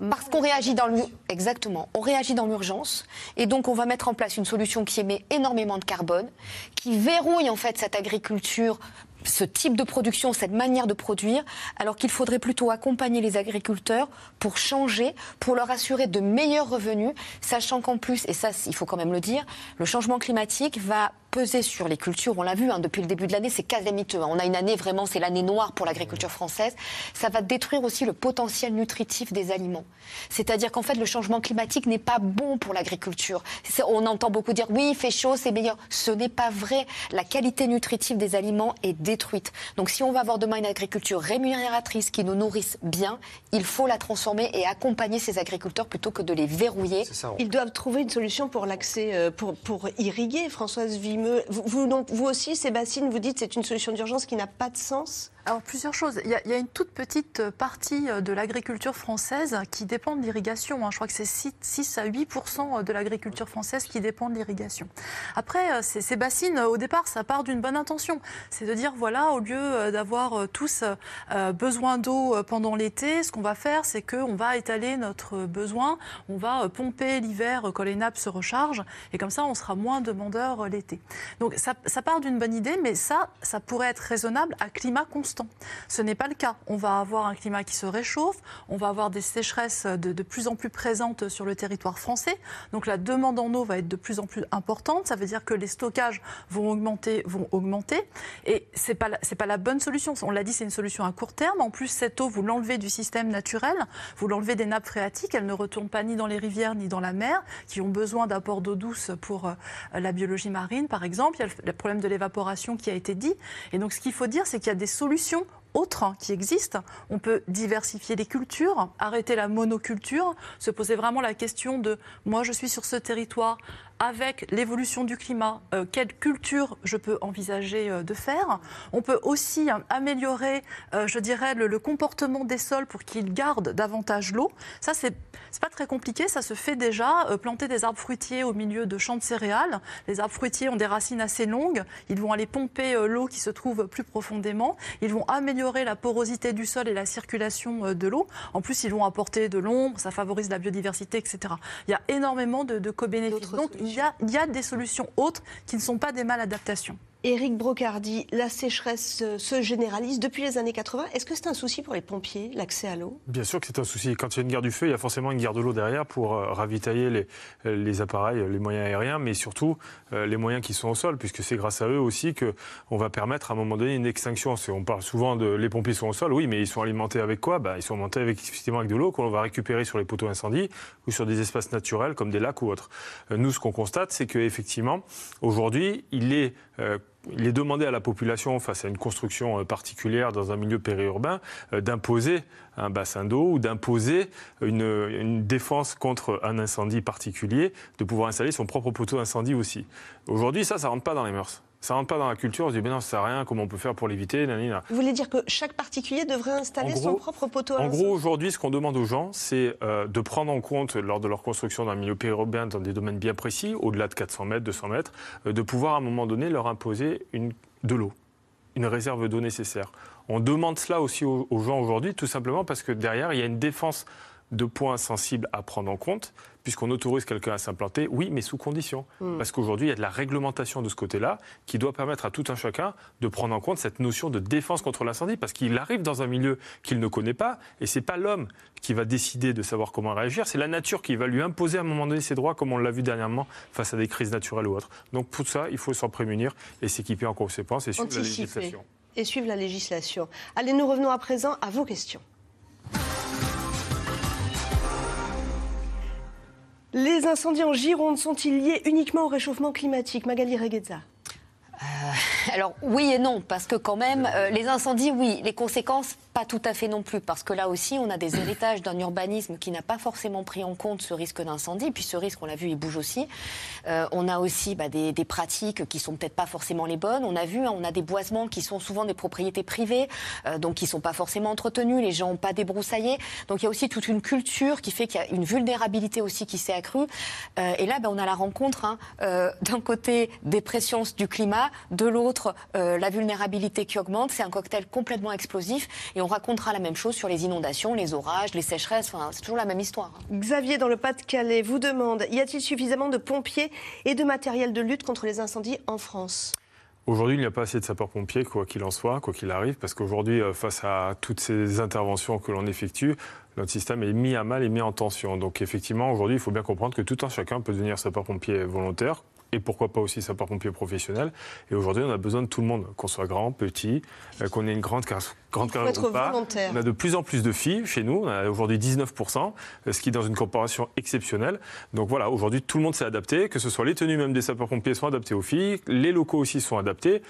parce qu'on réagit dans exactement, on réagit dans l'urgence et donc on va mettre en place une solution qui émet énormément de carbone, qui verrouille en fait cette agriculture ce type de production, cette manière de produire, alors qu'il faudrait plutôt accompagner les agriculteurs pour changer, pour leur assurer de meilleurs revenus, sachant qu'en plus, et ça il faut quand même le dire, le changement climatique va peser sur les cultures. On l'a vu hein, depuis le début de l'année, c'est calamiteux. On a une année vraiment, c'est l'année noire pour l'agriculture française. Ça va détruire aussi le potentiel nutritif des aliments. C'est-à-dire qu'en fait, le changement climatique n'est pas bon pour l'agriculture. On entend beaucoup dire oui, il fait chaud, c'est meilleur. Ce n'est pas vrai. La qualité nutritive des aliments est détruite. Donc, si on va avoir demain une agriculture rémunératrice qui nous nourrisse bien, il faut la transformer et accompagner ces agriculteurs plutôt que de les verrouiller. Ils doivent trouver une solution pour l'accès, euh, pour, pour irriguer. Françoise Vous, vous aussi, Sébastien, vous dites c'est une solution d'urgence qui n'a pas de sens alors plusieurs choses. Il y, a, une toute petite partie de l'agriculture française qui dépend de l'irrigation. Hein. Je crois que c'est 6, à 8% de l'agriculture française qui dépend de l'irrigation. Après, ces, bassines, au départ, ça part d'une bonne intention. C'est de dire, voilà, au lieu d'avoir tous besoin d'eau pendant l'été, ce qu'on va faire, c'est qu'on va étaler notre besoin, on va pomper l'hiver quand les nappes se rechargent, et comme ça, on sera moins demandeur l'été. Donc ça part d'une bonne idée, mais ça, ça pourrait être raisonnable à climat constant. Ce n'est pas le cas. On va avoir un climat qui se réchauffe, on va avoir des sécheresses de, plus en plus présentes sur le territoire français. Donc la demande en eau va être de plus en plus importante. Ça veut dire que les stockages vont augmenter, vont augmenter. Et c'est pas c'est pas la bonne solution. On l'a dit, c'est une solution à court terme. En plus, cette eau, vous l'enlevez du système naturel, vous l'enlevez des nappes phréatiques. Elle ne retourne pas ni dans les rivières ni dans la mer, qui ont besoin d'apports d'eau douce pour euh, la biologie marine, par exemple. Il y a le problème de l'évaporation qui a été dit. Et donc, ce qu'il faut dire, c'est qu'il y a des solutions autres qui existent. On peut diversifier les cultures, arrêter la monoculture, se poser vraiment la question de moi je suis sur ce territoire, avec l'évolution du climat, euh, quelle culture je peux envisager euh, de faire. On peut aussi euh, améliorer, je dirais, le, le, comportement des sols pour qu'ils gardent davantage l'eau. Ça, c'est pas très compliqué, ça se fait déjà. planter des arbres fruitiers au milieu de champs de céréales. Les arbres fruitiers ont des racines assez longues. Ils vont aller pomper l'eau qui se trouve plus profondément. Ils vont améliorer la porosité du sol et la circulation de l'eau. En plus, ils vont apporter de l'ombre, ça favorise la biodiversité, etc. Il y a énormément de, de co-bénéfices. Donc, il y, a, il y a des solutions autres qui ne sont pas des maladaptations. Éric Brocardi, la sécheresse se généralise depuis les années 80. Est-ce que c'est un souci pour les pompiers, l'accès à l'eau? Bien sûr que c'est un souci. Quand il y a une guerre du feu, il y a forcément une guerre de l'eau derrière pour euh, ravitailler les, les, appareils, les moyens aériens, mais surtout euh, les moyens qui sont au sol, puisque c'est grâce à eux aussi qu'on va permettre à un moment donné une extinction. On parle souvent de les pompiers sont au sol, oui, mais ils sont alimentés avec quoi? Bah, Ils sont alimentés avec, effectivement avec de l'eau qu'on va récupérer sur les poteaux incendies ou sur des espaces naturels comme des lacs ou autres. Euh, nous, ce qu'on constate, c'est qu'effectivement, aujourd'hui, il est il est demandé à la population, face à une construction particulière dans un milieu périurbain, d'imposer un bassin d'eau ou d'imposer une, une, défense contre un incendie particulier, de pouvoir installer son propre poteau incendie aussi. Aujourd'hui, ça, ça rentre pas dans les mœurs. Ça rentre pas dans la culture, on se dit, mais non, ça sert à rien, comment on peut faire pour l'éviter Vous voulez dire que chaque particulier devrait installer gros, son propre poteau En gros, aujourd'hui, ce qu'on demande aux gens, c'est euh, de prendre en compte, lors de leur construction dans un milieu périurbain, dans des domaines bien précis, au-delà de 400 mètres, 200 mètres, euh, de pouvoir à un moment donné leur imposer une, de l'eau, une réserve d'eau nécessaire. On demande cela aussi aux, aux gens aujourd'hui, tout simplement parce que derrière, il y a une défense de points sensibles à prendre en compte, puisqu'on autorise quelqu'un à s'implanter, oui, mais sous condition. Mmh. Parce qu'aujourd'hui, il y a de la réglementation de ce côté-là qui doit permettre à tout un chacun de prendre en compte cette notion de défense contre l'incendie, parce qu'il arrive dans un milieu qu'il ne connaît pas, et c'est pas l'homme qui va décider de savoir comment réagir, c'est la nature qui va lui imposer à un moment donné ses droits, comme on l'a vu dernièrement face à des crises naturelles ou autres. Donc pour ça, il faut s'en prémunir et s'équiper en conséquence et suivre Anticiper. la législation. Et suivre la législation. Allez, nous revenons à présent à vos questions. Les incendies en Gironde sont-ils liés uniquement au réchauffement climatique? Magali Reguezza euh, alors oui et non, parce que quand même, euh, les incendies, oui, les conséquences, pas tout à fait non plus, parce que là aussi, on a des héritages d'un urbanisme qui n'a pas forcément pris en compte ce risque d'incendie, puis ce risque, on l'a vu, il bouge aussi. Euh, on a aussi bah, des, des, pratiques qui sont peut-être pas forcément les bonnes. On a vu, hein, on a des boisements qui sont souvent des propriétés privées, euh, donc qui sont pas forcément entretenus, les gens n'ont pas débroussaillé. Donc il y a aussi toute une culture qui fait qu'il y a une vulnérabilité aussi qui s'est accrue. Euh, et là, bah, on a la rencontre hein, d'un côté des pressions du climat, de l'autre la vulnérabilité qui augmente. C'est un cocktail complètement explosif. Et on racontera la même chose sur les inondations, les orages, les sécheresses. Enfin, c'est toujours la même histoire. Xavier, dans le Pas-de-Calais, vous demande y a-t-il suffisamment de pompiers et de matériel de lutte contre les incendies en France? Aujourd'hui, il n'y a pas assez de sapeurs-pompiers, quoi qu'il en soit, quoi qu'il arrive, parce qu'aujourd'hui, euh, face à toutes ces interventions que l'on effectue, notre système est mis à mal et mis en tension. Donc effectivement, aujourd'hui, il faut bien comprendre que tout un chacun peut devenir sapeur-pompier volontaire, et pourquoi pas aussi sapeur-pompier professionnel. Et aujourd'hui, on a besoin de tout le monde, qu'on soit grand, petit, euh, qu'on ait une grande, grande carrière ou pas. volontaire. On a de plus en plus de filles chez nous, on a aujourd'hui 19%, euh, ce qui est dans une comparaison exceptionnelle. Donc voilà, aujourd'hui, tout le monde s'est adapté, que ce soit les tenues même des sapeurs-pompiers sont adaptées aux filles, les locaux aussi sont adaptés.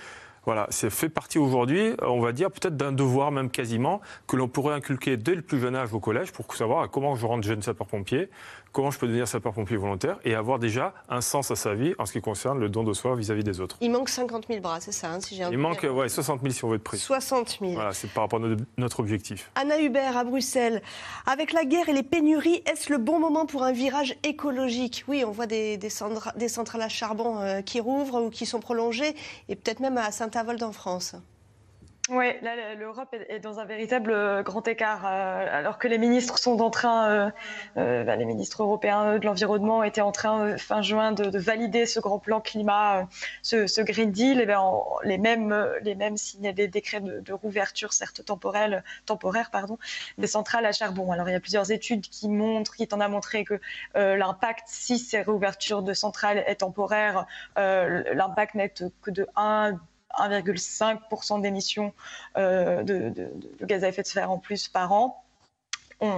Voilà, c'est fait partie aujourd'hui, on va dire peut-être d'un devoir même quasiment, que l'on pourrait inculquer dès le plus jeune âge au collège pour savoir comment je rentre jeune sapeur-pompier, comment je peux devenir sapeur-pompier volontaire et avoir déjà un sens à sa vie en ce qui concerne le don de soi vis-à-vis des autres. Il manque 50 000 bras, c'est ça, hein, si j'ai un Il manque ouais, 60 000 si on veut être précis. 60 000. Voilà, c'est par rapport à notre- objectif. Anna Hubert à Bruxelles. Avec la guerre et les pénuries, est-ce le bon moment pour un virage écologique? Oui, on voit des, des centra- des centrales à charbon euh, qui rouvrent ou qui sont prolongées, et peut-être même à Saint-Avold en France. Oui, l'Europe est dans un véritable euh, grand écart. euh, alors que les ministres sont en train, euh, bah, les ministres européens de l'environnement étaient en train, fin juin, de, de valider ce grand plan climat, ce, Green Deal. Et ben, en- les mêmes, les mêmes signaient des décrets de, rouverture, certes temporelle, temporaire, pardon, des centrales à charbon. Alors, il y a plusieurs études qui montrent, qui t'en a montré que l'impact, si ces réouvertures de centrales est temporaire, l'impact n'est que de 1 1,5% d'émissions euh, de, gaz à effet de serre en plus par an.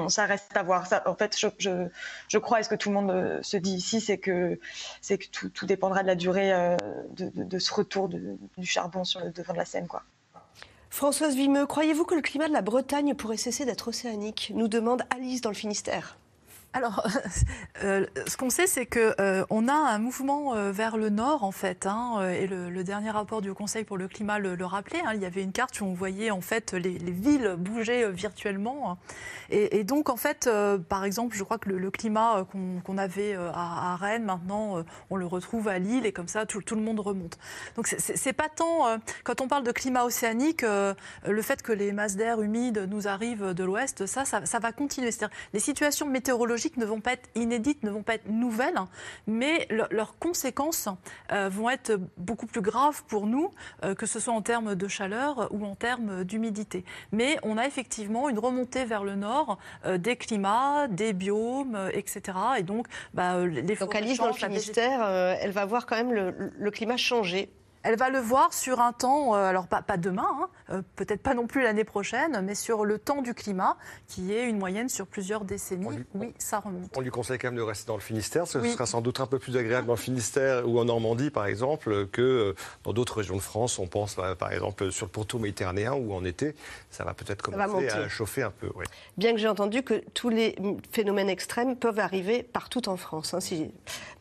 Ça reste à voir. En fait, je, crois, et ce que tout le monde euh, se dit ici, c'est que, que tout, tout dépendra de la durée euh, de, ce retour du charbon sur le devant de la scène. Quoi. Françoise Vimeux, croyez-vous que le climat de la Bretagne pourrait cesser d'être océanique? Nous demande Alice dans le Finistère. Alors, euh, ce qu'on sait, c'est que euh, on a un mouvement euh, vers le nord, en fait. hein, euh, et le, dernier rapport du Conseil pour le climat le, rappelait. hein, il y avait une carte où on voyait en fait les, les villes bouger virtuellement. hein. Et, donc, en fait, par exemple, je crois que le, climat qu'on avait à, Rennes, maintenant, on le retrouve à Lille, et comme ça, tout, le monde remonte. Donc, c'est- pas tant quand on parle de climat océanique, le fait que les masses d'air humides nous arrivent de l'ouest, ça, ça, ça va continuer. C'est-à-dire, les situations météorologiques ne vont pas être inédites, ne vont pas être nouvelles, mais le- leurs conséquences euh, vont être beaucoup plus graves pour nous, euh, que ce soit en termes de chaleur ou en termes d'humidité. Mais on a effectivement une remontée vers le nord euh, des climats, des biomes, etc. Et donc, bah, les Donc forêts Alice dans le Finistère, elle va voir quand même le, le climat changer. Elle va le voir sur un temps, euh, alors pas, pas demain, hein, euh, peut-être pas non plus l'année prochaine, mais sur le temps du climat, qui est une moyenne sur plusieurs décennies. Oui, ça remonte. On lui conseille quand même de rester dans le Finistère. Ce Oui. sera sans doute un peu plus agréable dans le Finistère ou en Normandie, par exemple, que euh, dans d'autres régions de France. On pense, euh, par exemple, sur le pourtour méditerranéen où en été, ça va peut-être va commencer monter. à chauffer un peu. oui. Bien que j'ai entendu que tous les phénomènes extrêmes peuvent arriver partout en France. hein, si-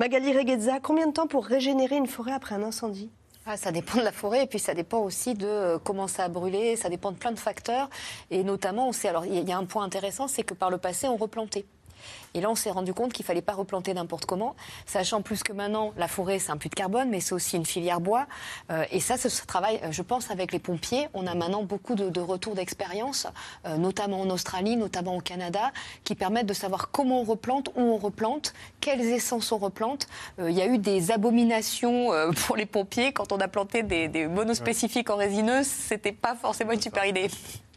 Magali Reguezza, combien de temps pour régénérer une forêt après un incendie? Ah, ça dépend de la forêt et puis ça dépend aussi de euh, comment ça a brûlé, ça dépend de plein de facteurs. Et notamment, on sait, alors il y a- il y a un point intéressant, c'est que par le passé, on replantait. Et là, on s'est rendu compte qu'il fallait pas replanter n'importe comment, sachant plus que maintenant, la forêt, c'est un puits de carbone, mais c'est aussi une filière bois. Euh, et ça, ce ce travail, euh, je pense, avec les pompiers, on a maintenant beaucoup de, de retours d'expérience, euh, notamment en Australie, notamment au Canada, qui permettent de savoir comment on replante, où on replante, quelles essences on replante. Euh, il y a eu des abominations euh, pour les pompiers quand on a planté des, des monospécifiques en résineuse, c'était pas forcément une super idée.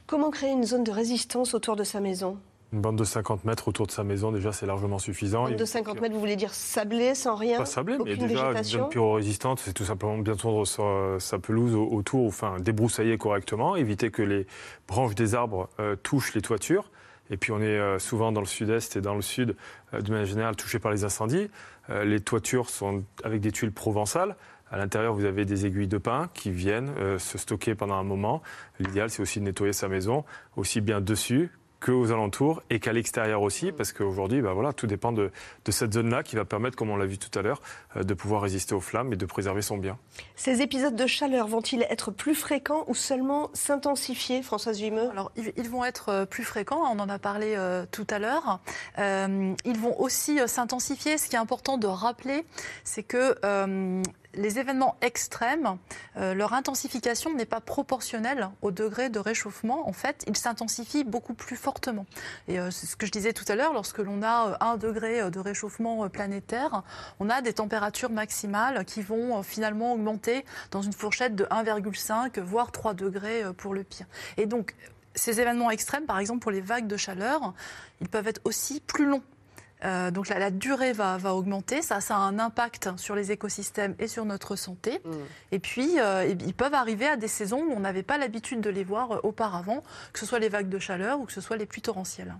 Comment créer une zone de résistance autour de sa maison? Une bande de 50 mètres autour de sa maison, déjà, c'est largement suffisant. Bande de 50 mètres, vous voulez dire sablé, sans rien Pas sablé, mais déjà une végétation zone pyro-résistante, c'est tout simplement bien tondre sa, sa pelouse au- autour, enfin débroussailler correctement, éviter que les branches des arbres euh, touchent les toitures. Et puis on est euh, souvent dans le sud-est et dans le sud, euh, de manière générale, touchés par les incendies. Euh, les toitures sont avec des tuiles provençales. À l'intérieur, vous avez des aiguilles de pin qui viennent euh, se stocker pendant un moment. L'idéal, c'est aussi de nettoyer sa maison, aussi bien dessus qu'aux alentours et qu'à l'extérieur aussi, parce qu'aujourd'hui, bah voilà, tout dépend de, de cette zone-là qui va permettre, comme on l'a vu tout à l'heure, euh, de pouvoir résister aux flammes et de préserver son bien. Ces épisodes de chaleur vont-ils être plus fréquents ou seulement s'intensifier, Françoise Vimeux Alors, ils, ils vont être euh, plus fréquents, on en a parlé euh, tout à l'heure. Euh, ils vont aussi s'intensifier. Ce qui est important de rappeler, c'est que euh, les événements extrêmes, euh, leur intensification n'est pas proportionnelle au degré de réchauffement. En fait, ils s'intensifient beaucoup plus fortement. Et euh, c'est ce que je disais tout à l'heure, lorsque l'on a euh, un degré de réchauffement planétaire, on a des températures maximales qui vont finalement augmenter dans une fourchette de 1,5 voire 3 degrés pour le pire. Et donc, ces événements extrêmes, par exemple pour les vagues de chaleur, ils peuvent être aussi plus longs euh, donc la, durée va, augmenter, ça, ça a un impact sur les écosystèmes et sur notre santé. Mm. Et puis, euh, ils peuvent arriver à des saisons où on n'avait pas l'habitude de les voir euh, auparavant, que ce soit les vagues de chaleur ou que ce soit les pluies torrentielles.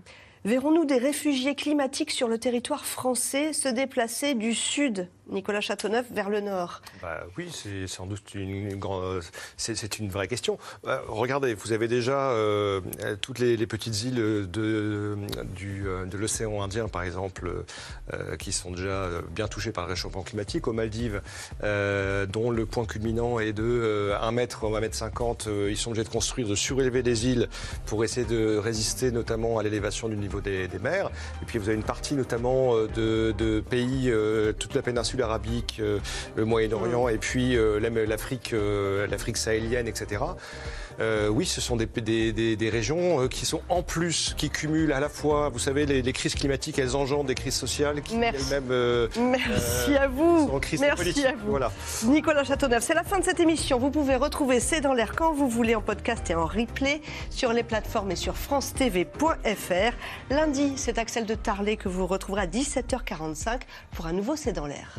Verrons-nous des réfugiés climatiques sur le territoire français se déplacer du sud, Nicolas Châteauneuf, vers le nord bah, Oui, c'est sans doute une, grande, vraie question. Bah, regardez, vous avez déjà euh, toutes les, petites îles de, du, de l'océan Indien, par exemple, euh, qui sont déjà bien touchées par le réchauffement climatique. Aux Maldives, euh, dont le point culminant est de 1 mètre, 1 mètre 50, ils sont obligés de construire, de surélever des îles pour essayer de résister notamment à l'élévation du niveau des, mers. Et puis vous avez une partie notamment euh, de, pays, euh, toute la péninsule arabique, euh, le Moyen-Orient, mm. et puis l'Afrique, l'Afrique sahélienne, etc. Euh, oui, ce sont des, des, régions euh, qui sont en plus, qui cumulent à la fois, vous savez, les, crises climatiques, elles engendrent des crises sociales qui Merci. elles-mêmes. Euh, Merci à vous. Merci à vous. Voilà. Nicolas Châteauneuf, c'est la fin de cette émission. Vous pouvez retrouver C'est dans l'air quand vous voulez en podcast et en replay sur les plateformes et sur francetv.fr. Lundi, c'est Axel de Tarlet que vous retrouverez à 17h45 pour un nouveau C'est dans l'air.